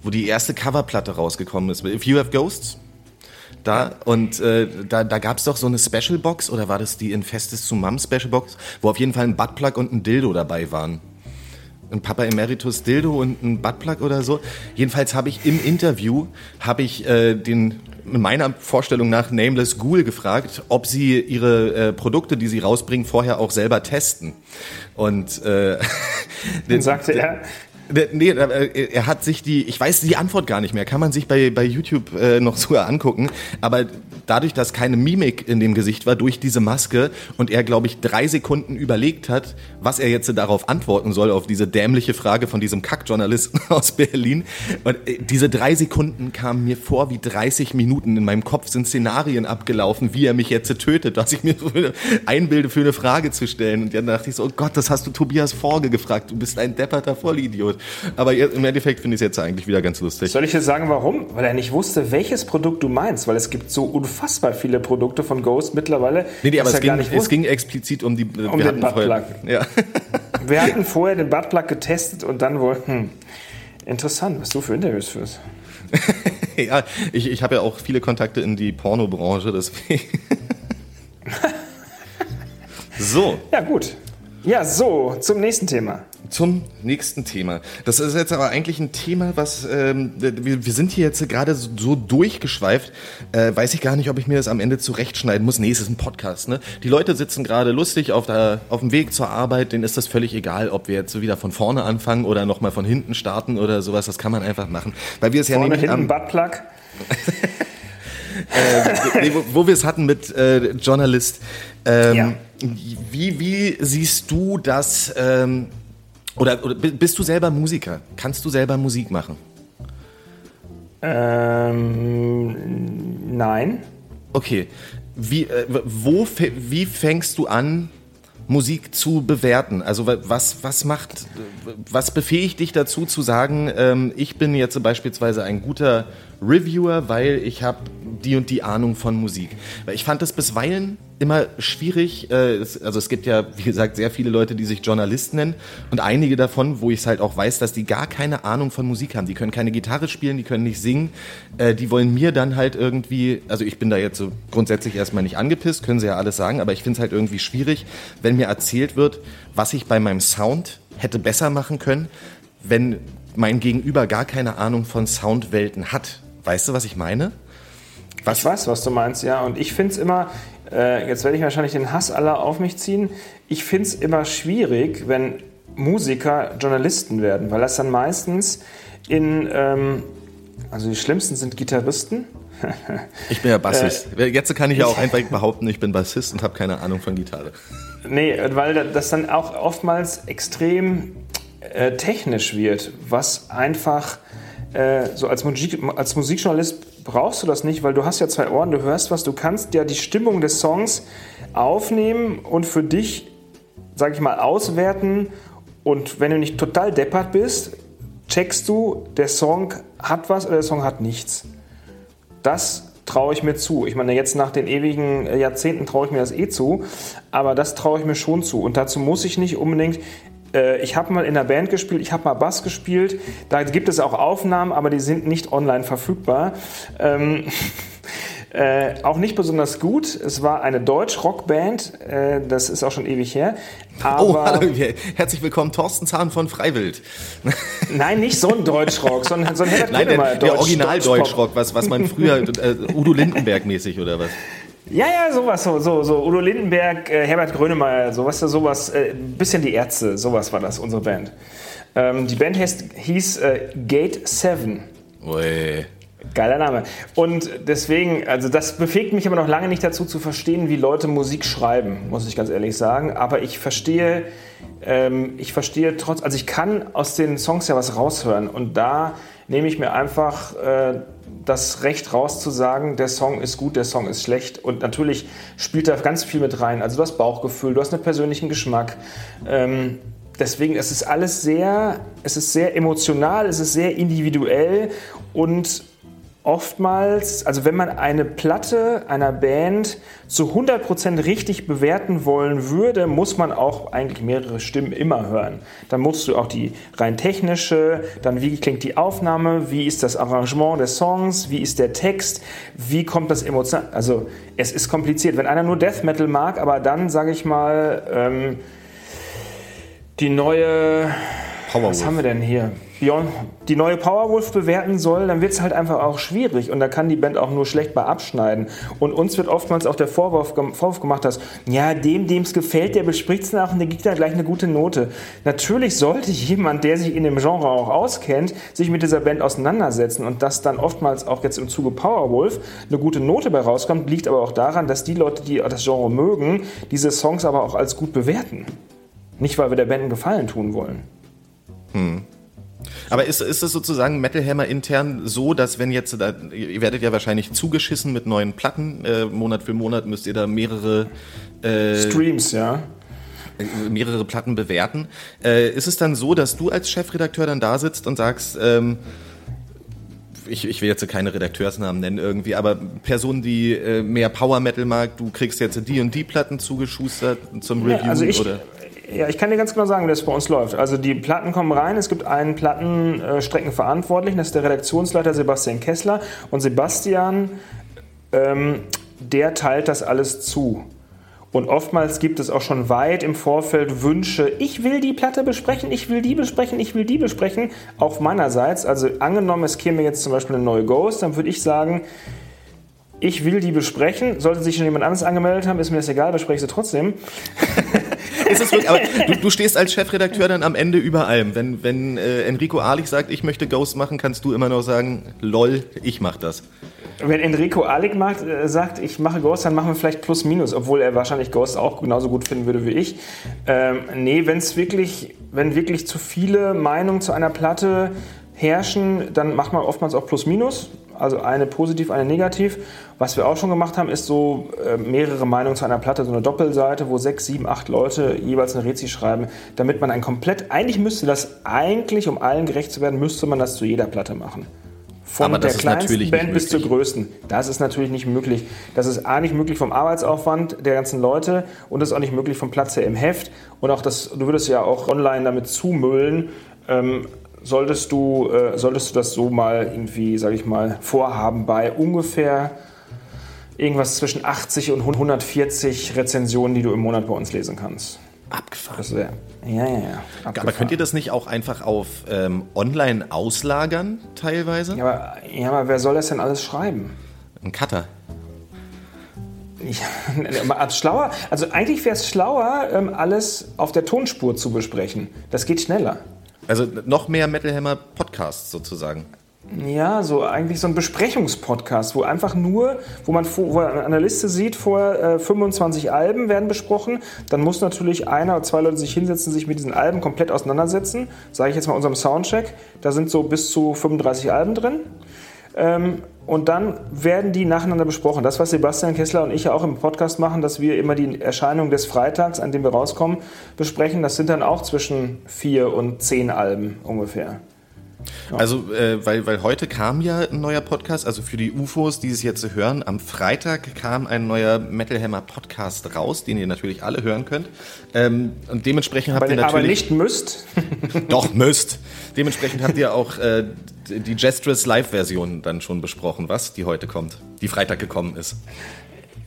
wo die erste Coverplatte rausgekommen ist. If You Have Ghosts. Da, und äh, da, da gab es doch so eine Special Box, oder war das die Infestis zu Mum Special Box, wo auf jeden Fall ein Buttplug und ein Dildo dabei waren. Ein Papa Emeritus Dildo und ein Buttplug oder so. Jedenfalls habe ich im Interview, habe ich äh, den in meiner Vorstellung nach Nameless Ghoul gefragt, ob sie ihre äh, Produkte, die sie rausbringen, vorher auch selber testen. Und äh, Dann sagte er, Nee, äh, er hat sich die, ich weiß die Antwort gar nicht mehr, kann man sich bei, bei YouTube äh, noch sogar angucken, aber dadurch, dass keine Mimik in dem Gesicht war, durch diese Maske und er, glaube ich, drei Sekunden überlegt hat, was er jetzt darauf antworten soll, auf diese dämliche Frage von diesem Kackjournalisten aus Berlin. Und äh, diese drei Sekunden kamen mir vor wie 30 Minuten. In meinem Kopf sind Szenarien abgelaufen, wie er mich jetzt tötet, was ich mir so einbilde, für eine Frage zu stellen. Und dann dachte ich so, oh Gott, das hast du Tobias Forge gefragt, du bist ein depperter Vollidiot. Aber jetzt, im Endeffekt finde ich es jetzt eigentlich wieder ganz lustig. soll ich dir sagen, warum? Weil er nicht wusste, welches Produkt du meinst, weil es gibt so unfassbar viele Produkte von Ghost mittlerweile. Nee, nee, aber es ging, es ging explizit um die. Um den Buttplug. Ja. Wir hatten vorher den Buttplug getestet und dann wollten. Hm, interessant, was du für Interviews führst. ja, ich, ich habe ja auch viele Kontakte in die Pornobranche, deswegen. so. Ja, gut. Ja, so, zum nächsten Thema. Zum nächsten Thema. Das ist jetzt aber eigentlich ein Thema, was ähm, wir, wir sind hier jetzt gerade so, durchgeschweift. Äh, weiß ich gar nicht, ob ich mir das am Ende zurechtschneiden muss. Nee, es ist ein Podcast. Ne? Die Leute sitzen gerade lustig auf, der, auf dem Weg zur Arbeit. Denen ist das völlig egal, ob wir jetzt wieder von vorne anfangen oder nochmal von hinten starten oder sowas. Das kann man einfach machen. Weil wir es ja Vorne nämlich hinten am, Buttplug. äh, nee, wo, wo wir es hatten mit äh, Journalist. Ähm, Ja. wie, wie siehst du das? Ähm, oder, oder bi- bist du selber Musiker? Kannst du selber Musik machen? Ähm, nein. Okay. Wie, äh, wo, wie fängst du an, Musik zu bewerten? Also wa- was, was macht, was befähigt dich dazu zu sagen, ähm, ich bin jetzt beispielsweise ein guter Reviewer, weil ich habe die und die Ahnung von Musik? Weil ich fand es bisweilen immer schwierig. Äh, also es gibt ja, wie gesagt, sehr viele Leute, die sich Journalist nennen und einige davon, wo ich es halt auch weiß, dass die gar keine Ahnung von Musik haben. Die können keine Gitarre spielen, die können nicht singen. Äh, die wollen mir dann halt irgendwie, also ich bin da jetzt so grundsätzlich erstmal nicht angepisst, können sie ja alles sagen, aber ich finde es halt irgendwie schwierig, wenn mir erzählt wird, was ich bei meinem Sound hätte besser machen können, wenn mein Gegenüber gar keine Ahnung von Soundwelten hat. Weißt du, was ich meine? Was, Ich weiß, was du meinst, ja. Und ich finde es immer, äh, jetzt werde ich wahrscheinlich den Hass aller auf mich ziehen, ich finde es immer schwierig, wenn Musiker Journalisten werden, weil das dann meistens in, ähm, also die schlimmsten sind Gitarristen. Ich bin ja Bassist. Jetzt kann ich ja auch einfach behaupten, ich bin Bassist und habe keine Ahnung von Gitarre. Nee, weil das dann auch oftmals extrem äh, technisch wird, was einfach äh, so als, Musik, als Musikjournalist brauchst du das nicht, weil du hast ja zwei Ohren, du hörst was, du kannst ja die Stimmung des Songs aufnehmen und für dich, sag ich mal, auswerten und wenn du nicht total deppert bist, checkst du, der Song hat was oder der Song hat nichts. Das traue ich mir zu. Ich meine, jetzt nach den ewigen Jahrzehnten traue ich mir das eh zu, aber das traue ich mir schon zu. Und dazu muss ich nicht unbedingt. Äh, Ich habe mal in der Band gespielt, ich habe mal Bass gespielt. Da gibt es auch Aufnahmen, aber die sind nicht online verfügbar. Ähm, Äh, auch nicht besonders gut. Es war eine Deutsch-Rock-Band. Äh, das ist auch schon ewig her. Aber Oh, hallo, herzlich willkommen, Thorsten Zahn von Freiwild. Nein, nicht so ein Deutsch-Rock, sondern so ein Herbert Nein, der, Grönemeyer der Deutsch- Original Deutschpop. Deutschrock, was, was man früher, äh, Udo Lindenberg mäßig oder was? Ja, ja, sowas, so, so, so Udo Lindenberg, äh, Herbert Grönemeyer, so, weißt du, sowas, äh, bisschen die Ärzte, sowas war das, unsere Band. Ähm, die Band heißt, hieß äh, Gate 7. Ui. Geiler Name. Und deswegen, also das befähigt mich aber noch lange nicht dazu zu verstehen, wie Leute Musik schreiben, muss ich ganz ehrlich sagen. Aber ich verstehe, ähm, ich verstehe trotz, also ich kann aus den Songs ja was raushören. Und da nehme ich mir einfach äh, das Recht raus zu sagen, der Song ist gut, der Song ist schlecht. Und natürlich spielt da ganz viel mit rein. Also du hast Bauchgefühl, du hast einen persönlichen Geschmack. Ähm, deswegen es ist alles sehr, es ist sehr emotional, es ist sehr individuell und oftmals, also wenn man eine Platte einer Band zu 100% richtig bewerten wollen würde, muss man auch eigentlich mehrere Stimmen immer hören. Dann musst du auch die rein technische, dann wie klingt die Aufnahme, wie ist das Arrangement des Songs, wie ist der Text, wie kommt das emotional, also es ist kompliziert. Wenn einer nur Death Metal mag, aber dann, sage ich mal, ähm, die neue Powerwolf. was haben wir denn hier? Beyond, die neue Powerwolf bewerten soll, dann wird es halt einfach auch schwierig und da kann die Band auch nur schlecht bei abschneiden. Und uns wird oftmals auch der Vorwurf, Vorwurf gemacht, dass, ja, dem, dem es gefällt, der bespricht es nach und der gibt da gleich eine gute Note. Natürlich sollte jemand, der sich in dem Genre auch auskennt, sich mit dieser Band auseinandersetzen und dass dann oftmals auch jetzt im Zuge Powerwolf eine gute Note bei rauskommt, liegt aber auch daran, dass die Leute, die das Genre mögen, diese Songs aber auch als gut bewerten. Nicht, weil wir der Band einen Gefallen tun wollen. Aber ist, ist es sozusagen Metal Hammer intern so, dass wenn jetzt, da, ihr werdet ja wahrscheinlich zugeschissen mit neuen Platten, äh, Monat für Monat müsst ihr da mehrere, äh, Streams, ja. mehrere Platten bewerten. Äh, ist es dann so, dass du als Chefredakteur dann da sitzt und sagst, ähm, ich, ich will jetzt keine Redakteursnamen nennen irgendwie, aber Person, die äh, mehr Power Metal mag, du kriegst jetzt die und die Platten zugeschustert zum Ja, Review also ich, oder? Ja, ich kann dir ganz genau sagen, wie das bei uns läuft. Also die Platten kommen rein, es gibt einen Plattenstreckenverantwortlichen, das ist der Redaktionsleiter Sebastian Kessler. Und Sebastian, ähm, der teilt das alles zu. Und oftmals gibt es auch schon weit im Vorfeld Wünsche, ich will die Platte besprechen, ich will die besprechen, ich will die besprechen, auch meinerseits. Also angenommen, es käme jetzt zum Beispiel eine neue Ghost, dann würde ich sagen, ich will die besprechen. Sollte sich schon jemand anderes angemeldet haben, ist mir das egal, bespreche ich sie trotzdem. Ist es wirklich, aber du, du stehst als Chefredakteur dann am Ende über allem. Wenn, wenn äh, Enrico Ahlich sagt, ich möchte Ghost machen, kannst du immer noch sagen, lol, ich mach das. Wenn Enrico Ahlig macht, äh, sagt, ich mache Ghost, dann machen wir vielleicht Plus Minus, obwohl er wahrscheinlich Ghost auch genauso gut finden würde wie ich. Ähm, nee, wenn es wirklich, wenn wirklich zu viele Meinungen zu einer Platte herrschen, dann macht man oftmals auch Plus Minus. Also eine positiv, eine negativ. Was wir auch schon gemacht haben, ist so äh, mehrere Meinungen zu einer Platte, so eine Doppelseite, wo sechs, sieben, acht Leute jeweils eine Rezi schreiben, damit man ein komplett, eigentlich müsste das eigentlich, um allen gerecht zu werden, müsste man das zu jeder Platte machen. Von Aber das der kleinsten Band bis zur größten. Das ist natürlich nicht möglich. Das ist A nicht möglich vom Arbeitsaufwand der ganzen Leute und das ist auch nicht möglich vom Platz her im Heft. Und auch das, du würdest ja auch online damit zumüllen. Ähm, solltest du, äh, solltest du das so mal irgendwie, sage ich mal, vorhaben bei ungefähr irgendwas zwischen 80 und 140 Rezensionen, die du im Monat bei uns lesen kannst. Abgefahren. Das ist ja, ja, ja. ja. Aber könnt ihr das nicht auch einfach auf ähm, online auslagern, teilweise? ja, aber, ja, aber wer soll das denn alles schreiben? Ein Cutter. Ja, schlauer, also eigentlich wäre es schlauer, ähm, alles auf der Tonspur zu besprechen. Das geht schneller. Also noch mehr Metal Hammer Podcasts sozusagen. Ja, so eigentlich so ein Besprechungspodcast, wo einfach nur, wo man an der Liste sieht, vorher äh, 25 Alben werden besprochen. Dann muss natürlich einer oder zwei Leute sich hinsetzen, sich mit diesen Alben komplett auseinandersetzen. Sage ich jetzt mal unserem Soundcheck. Da sind so bis zu 35 Alben drin. Ähm, und dann werden die nacheinander besprochen. Das, was Sebastian Kessler und ich ja auch im Podcast machen, dass wir immer die Erscheinung des Freitags, an dem wir rauskommen, besprechen. Das sind dann auch zwischen vier und zehn Alben ungefähr. Also, äh, weil, weil heute kam ja ein neuer Podcast, also für die UFOs, die es jetzt hören, am Freitag kam ein neuer Metal Hammer Podcast raus, den ihr natürlich alle hören könnt. Ähm, und dementsprechend habt ihr Aber, natürlich... aber nicht müsst. Doch, müsst. Dementsprechend habt ihr auch äh, die Jestress Live-Version dann schon besprochen, was? Die heute kommt. Die Freitag gekommen ist.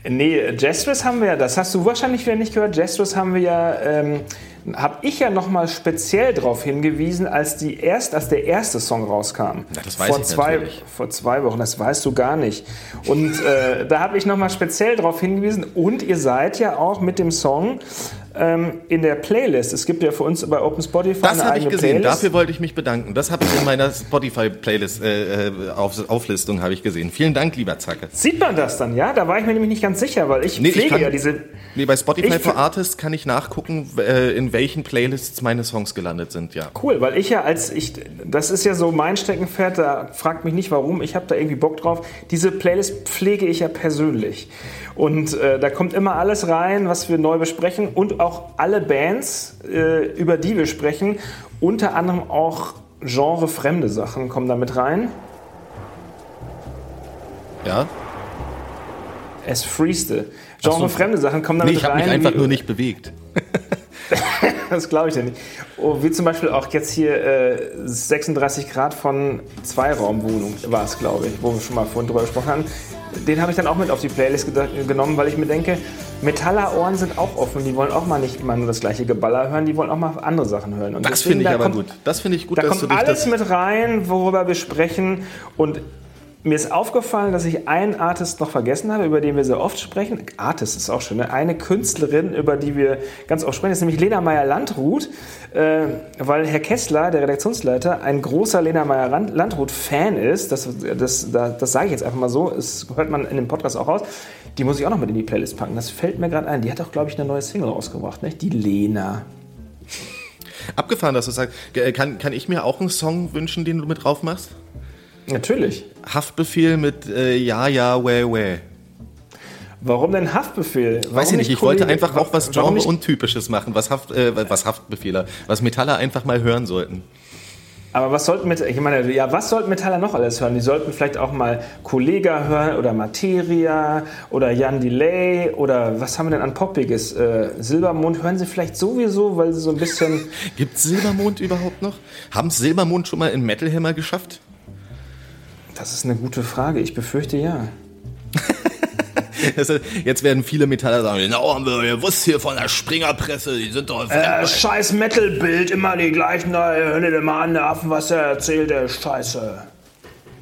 Nee, Jestress haben wir ja, das hast du wahrscheinlich wieder nicht gehört. Jestress haben wir ja, ähm, habe ich ja nochmal speziell darauf hingewiesen, als, die erst, als der erste Song rauskam. Ja, das weiß vor ich zwei, natürlich. Vor zwei Wochen, das weißt du gar nicht. Und äh, da habe ich nochmal speziell darauf hingewiesen. Und ihr seid ja auch mit dem Song ähm, in der Playlist. Es gibt ja für uns bei Open Spotify Das eine habe ich eigene gesehen, Playlist. dafür wollte ich mich bedanken. Das habe ich in meiner Spotify-Playlist, äh, äh, auf, Auflistung habe ich gesehen. Vielen Dank, lieber Zacke. Sieht man das dann, ja? Da war ich mir nämlich nicht ganz sicher, weil ich Nee, ich pflege kann- ja diese... Nee, bei Spotify Ich- for Artists kann ich nachgucken, äh, in welchen Playlists meine Songs gelandet sind, ja. Cool, weil ich ja als ich, das ist ja so mein Steckenpferd, da fragt mich nicht warum, ich habe da irgendwie Bock drauf. Diese Playlist pflege ich ja persönlich. Und äh, da kommt immer alles rein, was wir neu besprechen und auch alle Bands, äh, über die wir sprechen, unter anderem auch genrefremde Sachen kommen da mit rein. Ja? Es freeste. so. Genrefremde Sachen kommen da Nee, mit ich habe rein. mich einfach nur nicht bewegt. Das glaube ich dir nicht. Oh, wie zum Beispiel auch jetzt hier äh, 36 Grad von Zweiraumwohnung war es, glaube ich, wo wir schon mal vorhin drüber gesprochen haben. Den habe ich dann auch mit auf die Playlist genommen, weil ich mir denke, Metallerohren sind auch offen. Die wollen auch mal nicht immer nur das gleiche Geballer hören, die wollen auch mal andere Sachen hören. Und Das finde ich da aber kommt, gut. Das finde ich gut, Da dass du kommt dich alles das... mit rein, worüber wir sprechen. Und mir ist aufgefallen, dass ich einen Artist noch vergessen habe, über den wir sehr oft sprechen. Artist ist auch schön, ne? eine Künstlerin, über die wir ganz oft sprechen, ist nämlich Lena Meyer-Landrut, äh, weil Herr Kessler, der Redaktionsleiter, ein großer Lena Meyer-Landrut-Fan ist. Das, das, das, das sage ich jetzt einfach mal so, das hört man in dem Podcast auch raus. Die muss ich auch noch mit in die Playlist packen. Das fällt mir gerade ein. Die hat auch, glaube ich, eine neue Single rausgebracht, ne? die Lena. Abgefahren, dass du sagst. Äh, Kann, kann ich mir auch einen Song wünschen, den du mit drauf machst? Natürlich. Haftbefehl mit äh, Ja, ja, wäh, wäh. Warum denn Haftbefehl? Warum Weiß ich nicht, ich wollte Kollege- einfach auch was Genre-Untypisches machen, was, Haft, äh, was Haftbefehler, was Metaller einfach mal hören sollten. Aber was sollten Metaller, ich meine, ja, was sollten Metaller noch alles hören? Die sollten vielleicht auch mal Kollega hören oder Materia oder Jan Delay oder was haben wir denn an Poppiges? Äh, Silbermond hören sie vielleicht sowieso, weil sie so ein bisschen. Gibt Silbermond überhaupt noch? Haben Silbermond schon mal in Metal Hammer geschafft? Das ist eine gute Frage. Ich befürchte ja. Jetzt werden viele Metaller sagen, genau haben wir gewusst hier von der Springerpresse, die sind doch... Äh, scheiß Metal-Bild, immer die gleichen, da hör dir mal an, der Affen, was er erzählt, der Scheiße.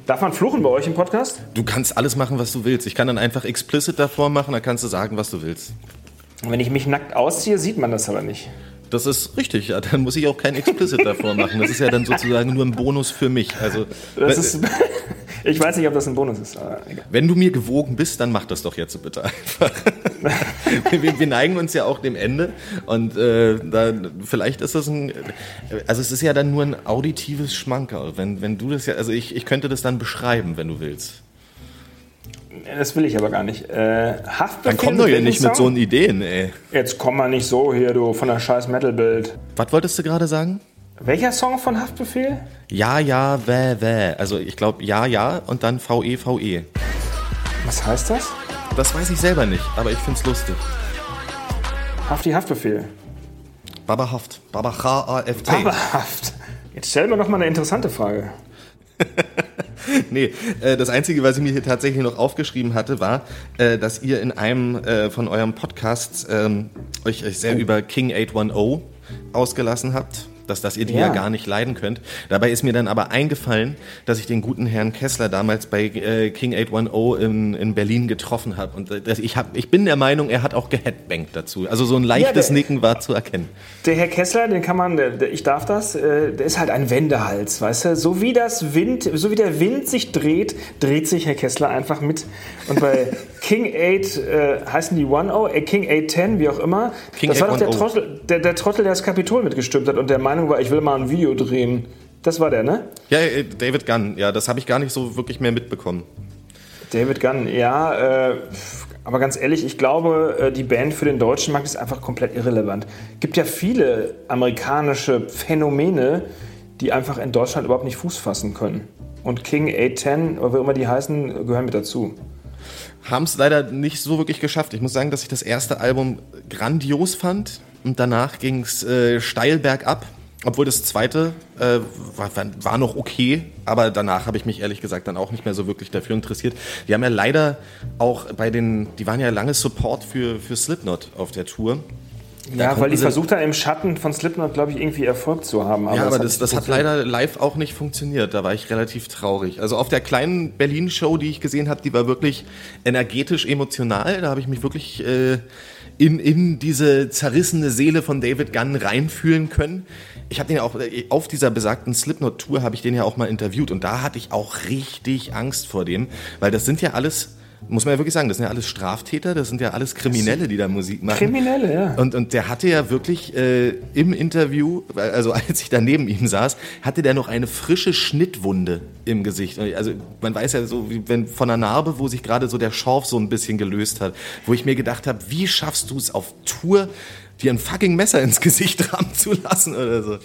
Darf man fluchen bei euch im Podcast? Du kannst alles machen, was du willst. Ich kann dann einfach explicit davor machen, dann kannst du sagen, was du willst. Wenn ich mich nackt ausziehe, sieht man das aber nicht. Das ist richtig, ja. Dann muss ich auch kein Explicit davor machen. Das ist ja dann sozusagen nur ein Bonus für mich. Also, ist, ich weiß nicht, ob das ein Bonus ist, aber egal. wenn du mir gewogen bist, dann mach das doch jetzt bitte einfach. wir, wir neigen uns ja auch dem Ende und äh, da, vielleicht ist das ein, also es ist ja dann nur ein auditives Schmankerl. Wenn, wenn du das ja, also ich, ich könnte das dann beschreiben, wenn du willst. Das will ich aber gar nicht. Äh, Haftbefehl Dann komm doch ja welchem nicht mit so Ideen, ey. Jetzt komm mal nicht so hier, du, von der scheiß Metal-Bild. Was wolltest du gerade sagen? Welcher Song von Haftbefehl? Ja, ja, wäh, wäh. Also ich glaube ja, ja und dann VE, VE. Was heißt das? Das weiß ich selber nicht, aber ich find's lustig. Hafti Haftbefehl. Baba Haft. Baba H-A-F-T. Aber Haft. Jetzt stell mir noch mal eine interessante Frage. Nee, äh, das Einzige, was ich mir hier tatsächlich noch aufgeschrieben hatte, war, äh, dass ihr in einem äh, von eurem Podcasts ähm, euch, euch sehr über King 810 ausgelassen habt. Dass, dass ihr die ja. Ja. gar nicht leiden könnt. Dabei ist mir dann aber eingefallen, dass ich den guten Herrn Kessler damals bei äh, King 810 in, in Berlin getroffen habe. Und äh, das, ich, hab, ich bin der Meinung, er hat auch geheadbankt dazu. Also so ein leichtes der- Nicken war zu erkennen. Der Herr Kessler, den kann man, der, der, ich darf das, äh, der ist halt ein Wendehals, weißt du? So wie das Wind, so wie der Wind sich dreht, dreht sich Herr Kessler einfach mit. Und bei King 8, äh, heißen die 10, äh, King 810, wie auch immer. King das war doch der 810. Trottel, der, der Trottel, der das Kapitol mitgestimmt hat und der Meinung war, ich will mal ein Video drehen. Das war der, ne? Ja, äh, David Gunn, ja, das habe ich gar nicht so wirklich mehr mitbekommen. David Gunn, ja, äh, aber ganz ehrlich, ich glaube, äh, die Band für den deutschen Markt ist einfach komplett irrelevant. Gibt ja viele amerikanische Phänomene, die einfach in Deutschland überhaupt nicht Fuß fassen können. Und King 810, oder wie immer die heißen, gehören mit dazu. Haben es leider nicht so wirklich geschafft. Ich muss sagen, dass ich das erste Album grandios fand und danach ging es äh, steil bergab. Obwohl das zweite äh, war, war- noch okay, aber danach habe ich mich ehrlich gesagt dann auch nicht mehr so wirklich dafür interessiert. Die haben ja leider auch bei den, die waren ja lange Support für, für Slipknot auf der Tour. Ja, weil die versucht haben, im Schatten von Slipknot, glaube ich, irgendwie Erfolg zu haben. ja, aber das, das hat funktioniert. leider live auch nicht funktioniert. Da war ich relativ traurig. Also auf der kleinen Berlin-Show, die ich gesehen habe, die war wirklich energetisch emotional. Da habe ich mich wirklich äh, in, in diese zerrissene Seele von David Gunn reinfühlen können. Ich habe den ja auch äh, auf dieser besagten Slipknot-Tour habe ich den ja auch mal interviewt und da hatte ich auch richtig Angst vor dem, weil das sind ja alles muss man ja wirklich sagen, das sind ja alles Straftäter, das sind ja alles Kriminelle, die da Musik machen. Kriminelle, ja. Und, und der hatte ja wirklich äh, im Interview, also als ich da neben ihm saß, hatte der noch eine frische Schnittwunde im Gesicht. Also man weiß ja so, wie wenn von einer Narbe, wo sich gerade so der Schorf so ein bisschen gelöst hat, wo ich mir gedacht habe, wie schaffst du es auf Tour, dir ein fucking Messer ins Gesicht rammen zu lassen oder so.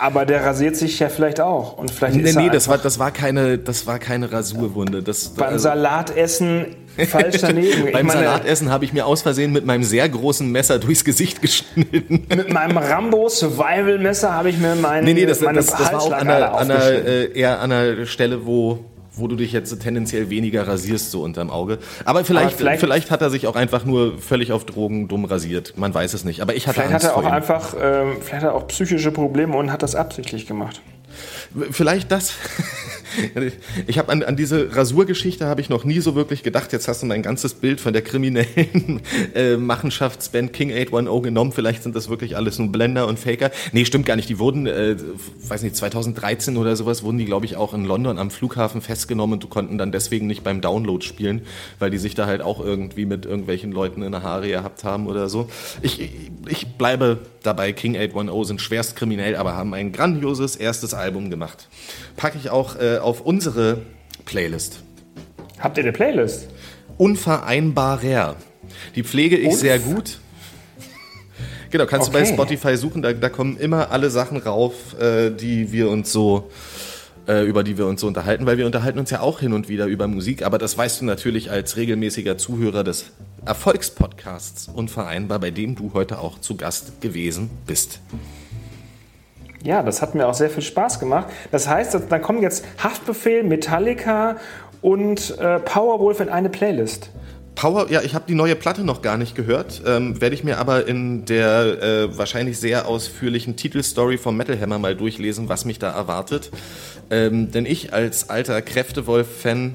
Aber der rasiert sich ja vielleicht auch. Und vielleicht Nee, ist nee, das war, das war keine, das war keine Rasurwunde. Das, beim also- Salatessen falsch daneben. Beim meine, Salatessen habe ich mir aus Versehen mit meinem sehr großen Messer durchs Gesicht geschnitten. Mit meinem Rambo Survival Messer habe ich mir meinen Nee, nee, das, meine das, das war auch an der, an aufgeschnitten. äh, eher an der Stelle, wo, wo du dich jetzt tendenziell weniger rasierst, so unterm Auge. Aber vielleicht, Aber vielleicht- vielleicht, hat er sich auch einfach nur völlig auf Drogen dumm rasiert. Man weiß es nicht. Aber ich hatte Vielleicht hat Angst er auch einfach, ähm, vielleicht hat er auch psychische Probleme und hat das absichtlich gemacht. Vielleicht das. Ich habe an, an diese Rasurgeschichte habe ich noch nie so wirklich gedacht. Jetzt hast du mein ganzes Bild von der kriminellen äh, Machenschaftsband King 810 genommen. Vielleicht sind das wirklich alles nur Blender und Faker. Nee, stimmt gar nicht. Die wurden, äh, weiß nicht, 2013 oder sowas wurden die, glaube ich, auch in London am Flughafen festgenommen und konnten dann deswegen nicht beim Download spielen, weil die sich da halt auch irgendwie mit irgendwelchen Leuten in der Haare gehabt haben oder so. Ich, ich bleibe dabei. King 810 sind schwerst kriminell, aber haben ein grandioses erstes Album gemacht. Packe ich auch äh, auf unsere Playlist. Habt ihr eine Playlist? Unvereinbarer. Die pflege ich Unf- sehr gut. Genau, kannst Okay. du bei Spotify suchen, da, da kommen immer alle Sachen rauf, äh, die wir uns so, äh, über die wir uns so unterhalten, weil wir unterhalten uns ja auch hin und wieder über Musik, aber das weißt du natürlich als regelmäßiger Zuhörer des Erfolgspodcasts Unvereinbar, bei dem du heute auch zu Gast gewesen bist. Ja, das hat mir auch sehr viel Spaß gemacht. Das heißt, dann kommen jetzt Haftbefehl, Metallica und äh, Powerwolf in eine Playlist. Power, ja, ich habe die neue Platte noch gar nicht gehört, ähm, werde ich mir aber in der äh, wahrscheinlich sehr ausführlichen Titelstory vom Metal Hammer mal durchlesen, was mich da erwartet. Ähm, denn ich als alter Kräftewolf-Fan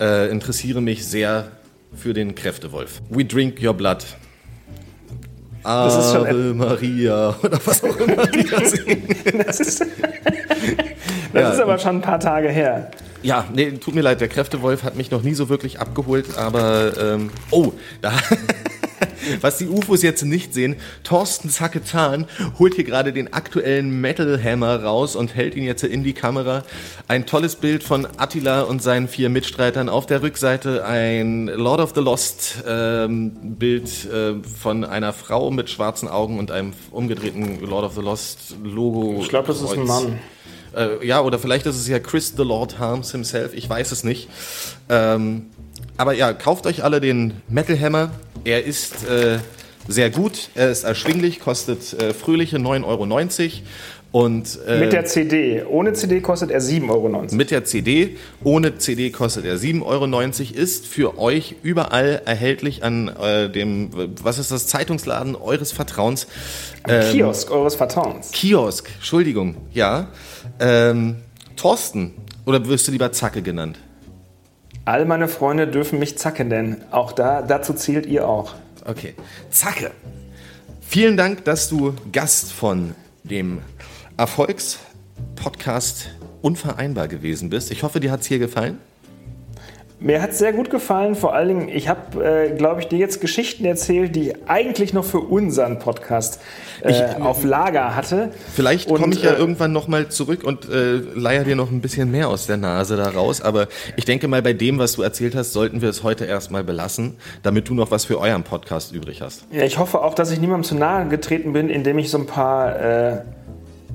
äh, interessiere mich sehr für den Kräftewolf. We drink your blood. Das ist schon Ave Maria oder was auch immer die da singen. Das ist, das Ja. ist aber schon ein paar Tage her. Ja, nee, tut mir leid, der Kräftewolf hat mich noch nie so wirklich abgeholt, aber ähm, oh, da was die UFOs jetzt nicht sehen, Thorsten Zacke-Zahn holt hier gerade den aktuellen Metal Hammer raus und hält ihn jetzt in die Kamera. Ein tolles Bild von Attila und seinen vier Mitstreitern. Auf der Rückseite ein Lord of the Lost ähm, Bild äh, von einer Frau mit schwarzen Augen und einem umgedrehten Lord of the Lost Logo. Ich glaube, das ist ein. Mann. Äh, ja, oder vielleicht ist es ja Chris the Lord Harms himself, ich weiß es nicht. Ähm, aber ja, kauft euch alle den Metal Hammer. Er ist äh, sehr gut, er ist erschwinglich, kostet äh, fröhliche 9,90 Euro. Und äh, Mit der CD. Ohne CD kostet er 7,90 Euro. mit der CD, ohne CD kostet er 7,90 Euro, ist für euch überall erhältlich an äh, dem, was ist das, Zeitungsladen eures Vertrauens. Ähm, Kiosk eures Vertrauens. Kiosk, Entschuldigung, ja. Ähm, Thorsten, oder wirst du lieber Zacke genannt? All meine Freunde dürfen mich Zacke nennen. Auch da, dazu zählt ihr auch. Okay. Zacke. Vielen Dank, dass du Gast von dem Erfolgspodcast Unvereinbar gewesen bist. Ich hoffe, dir hat es hier gefallen. Mir hat es sehr gut gefallen. Vor allen Dingen, ich habe, äh, glaube ich, dir jetzt Geschichten erzählt, die ich eigentlich noch für unseren Podcast äh, Ich- auf Lager hatte. Vielleicht komme ich ja äh, irgendwann nochmal zurück und äh, leier dir noch ein bisschen mehr aus der Nase da raus. Aber ich denke mal, bei dem, was du erzählt hast, sollten wir es heute erstmal belassen, damit du noch was für euren Podcast übrig hast. Ja, ich hoffe auch, dass ich niemandem zu nahe getreten bin, indem ich so ein paar, äh,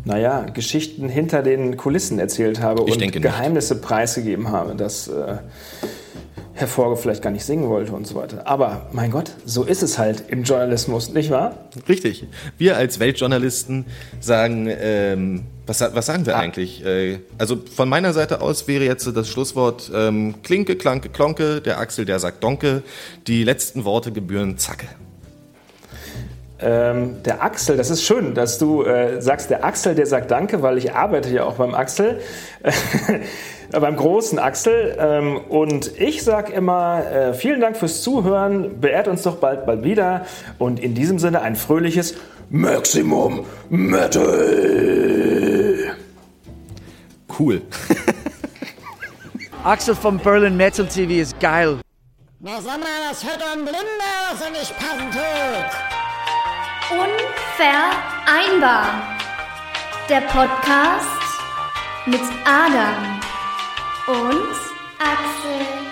naja, Geschichten hinter den Kulissen erzählt habe Ich und. Geheimnisse preisgegeben habe, dass äh, Herr Forge vielleicht gar nicht singen wollte und so weiter. Aber mein Gott, so ist es halt im Journalismus, nicht wahr? Richtig. Wir als Weltjournalisten sagen, ähm, was, was sagen Ah. wir eigentlich? Äh, also von meiner Seite aus wäre jetzt das Schlusswort ähm, Klinke, Klanke, Klonke, der Axel, der sagt Donke. Die letzten Worte gebühren Zacke. Ähm, der Axel, das ist schön, dass du äh, sagst, der Axel, der sagt Danke, weil ich arbeite ja auch beim Axel, beim großen Axel. Ähm, und ich sag immer, äh, vielen Dank fürs Zuhören, beehrt uns doch bald bald wieder. Und in diesem Sinne ein fröhliches Maximum Metal. Cool. Axel from Berlin Metal TV is geil. Na sag mal, das hört ein Blinder, was er nicht passen tut. Unvereinbar. Der Podcast mit Adam und Axel.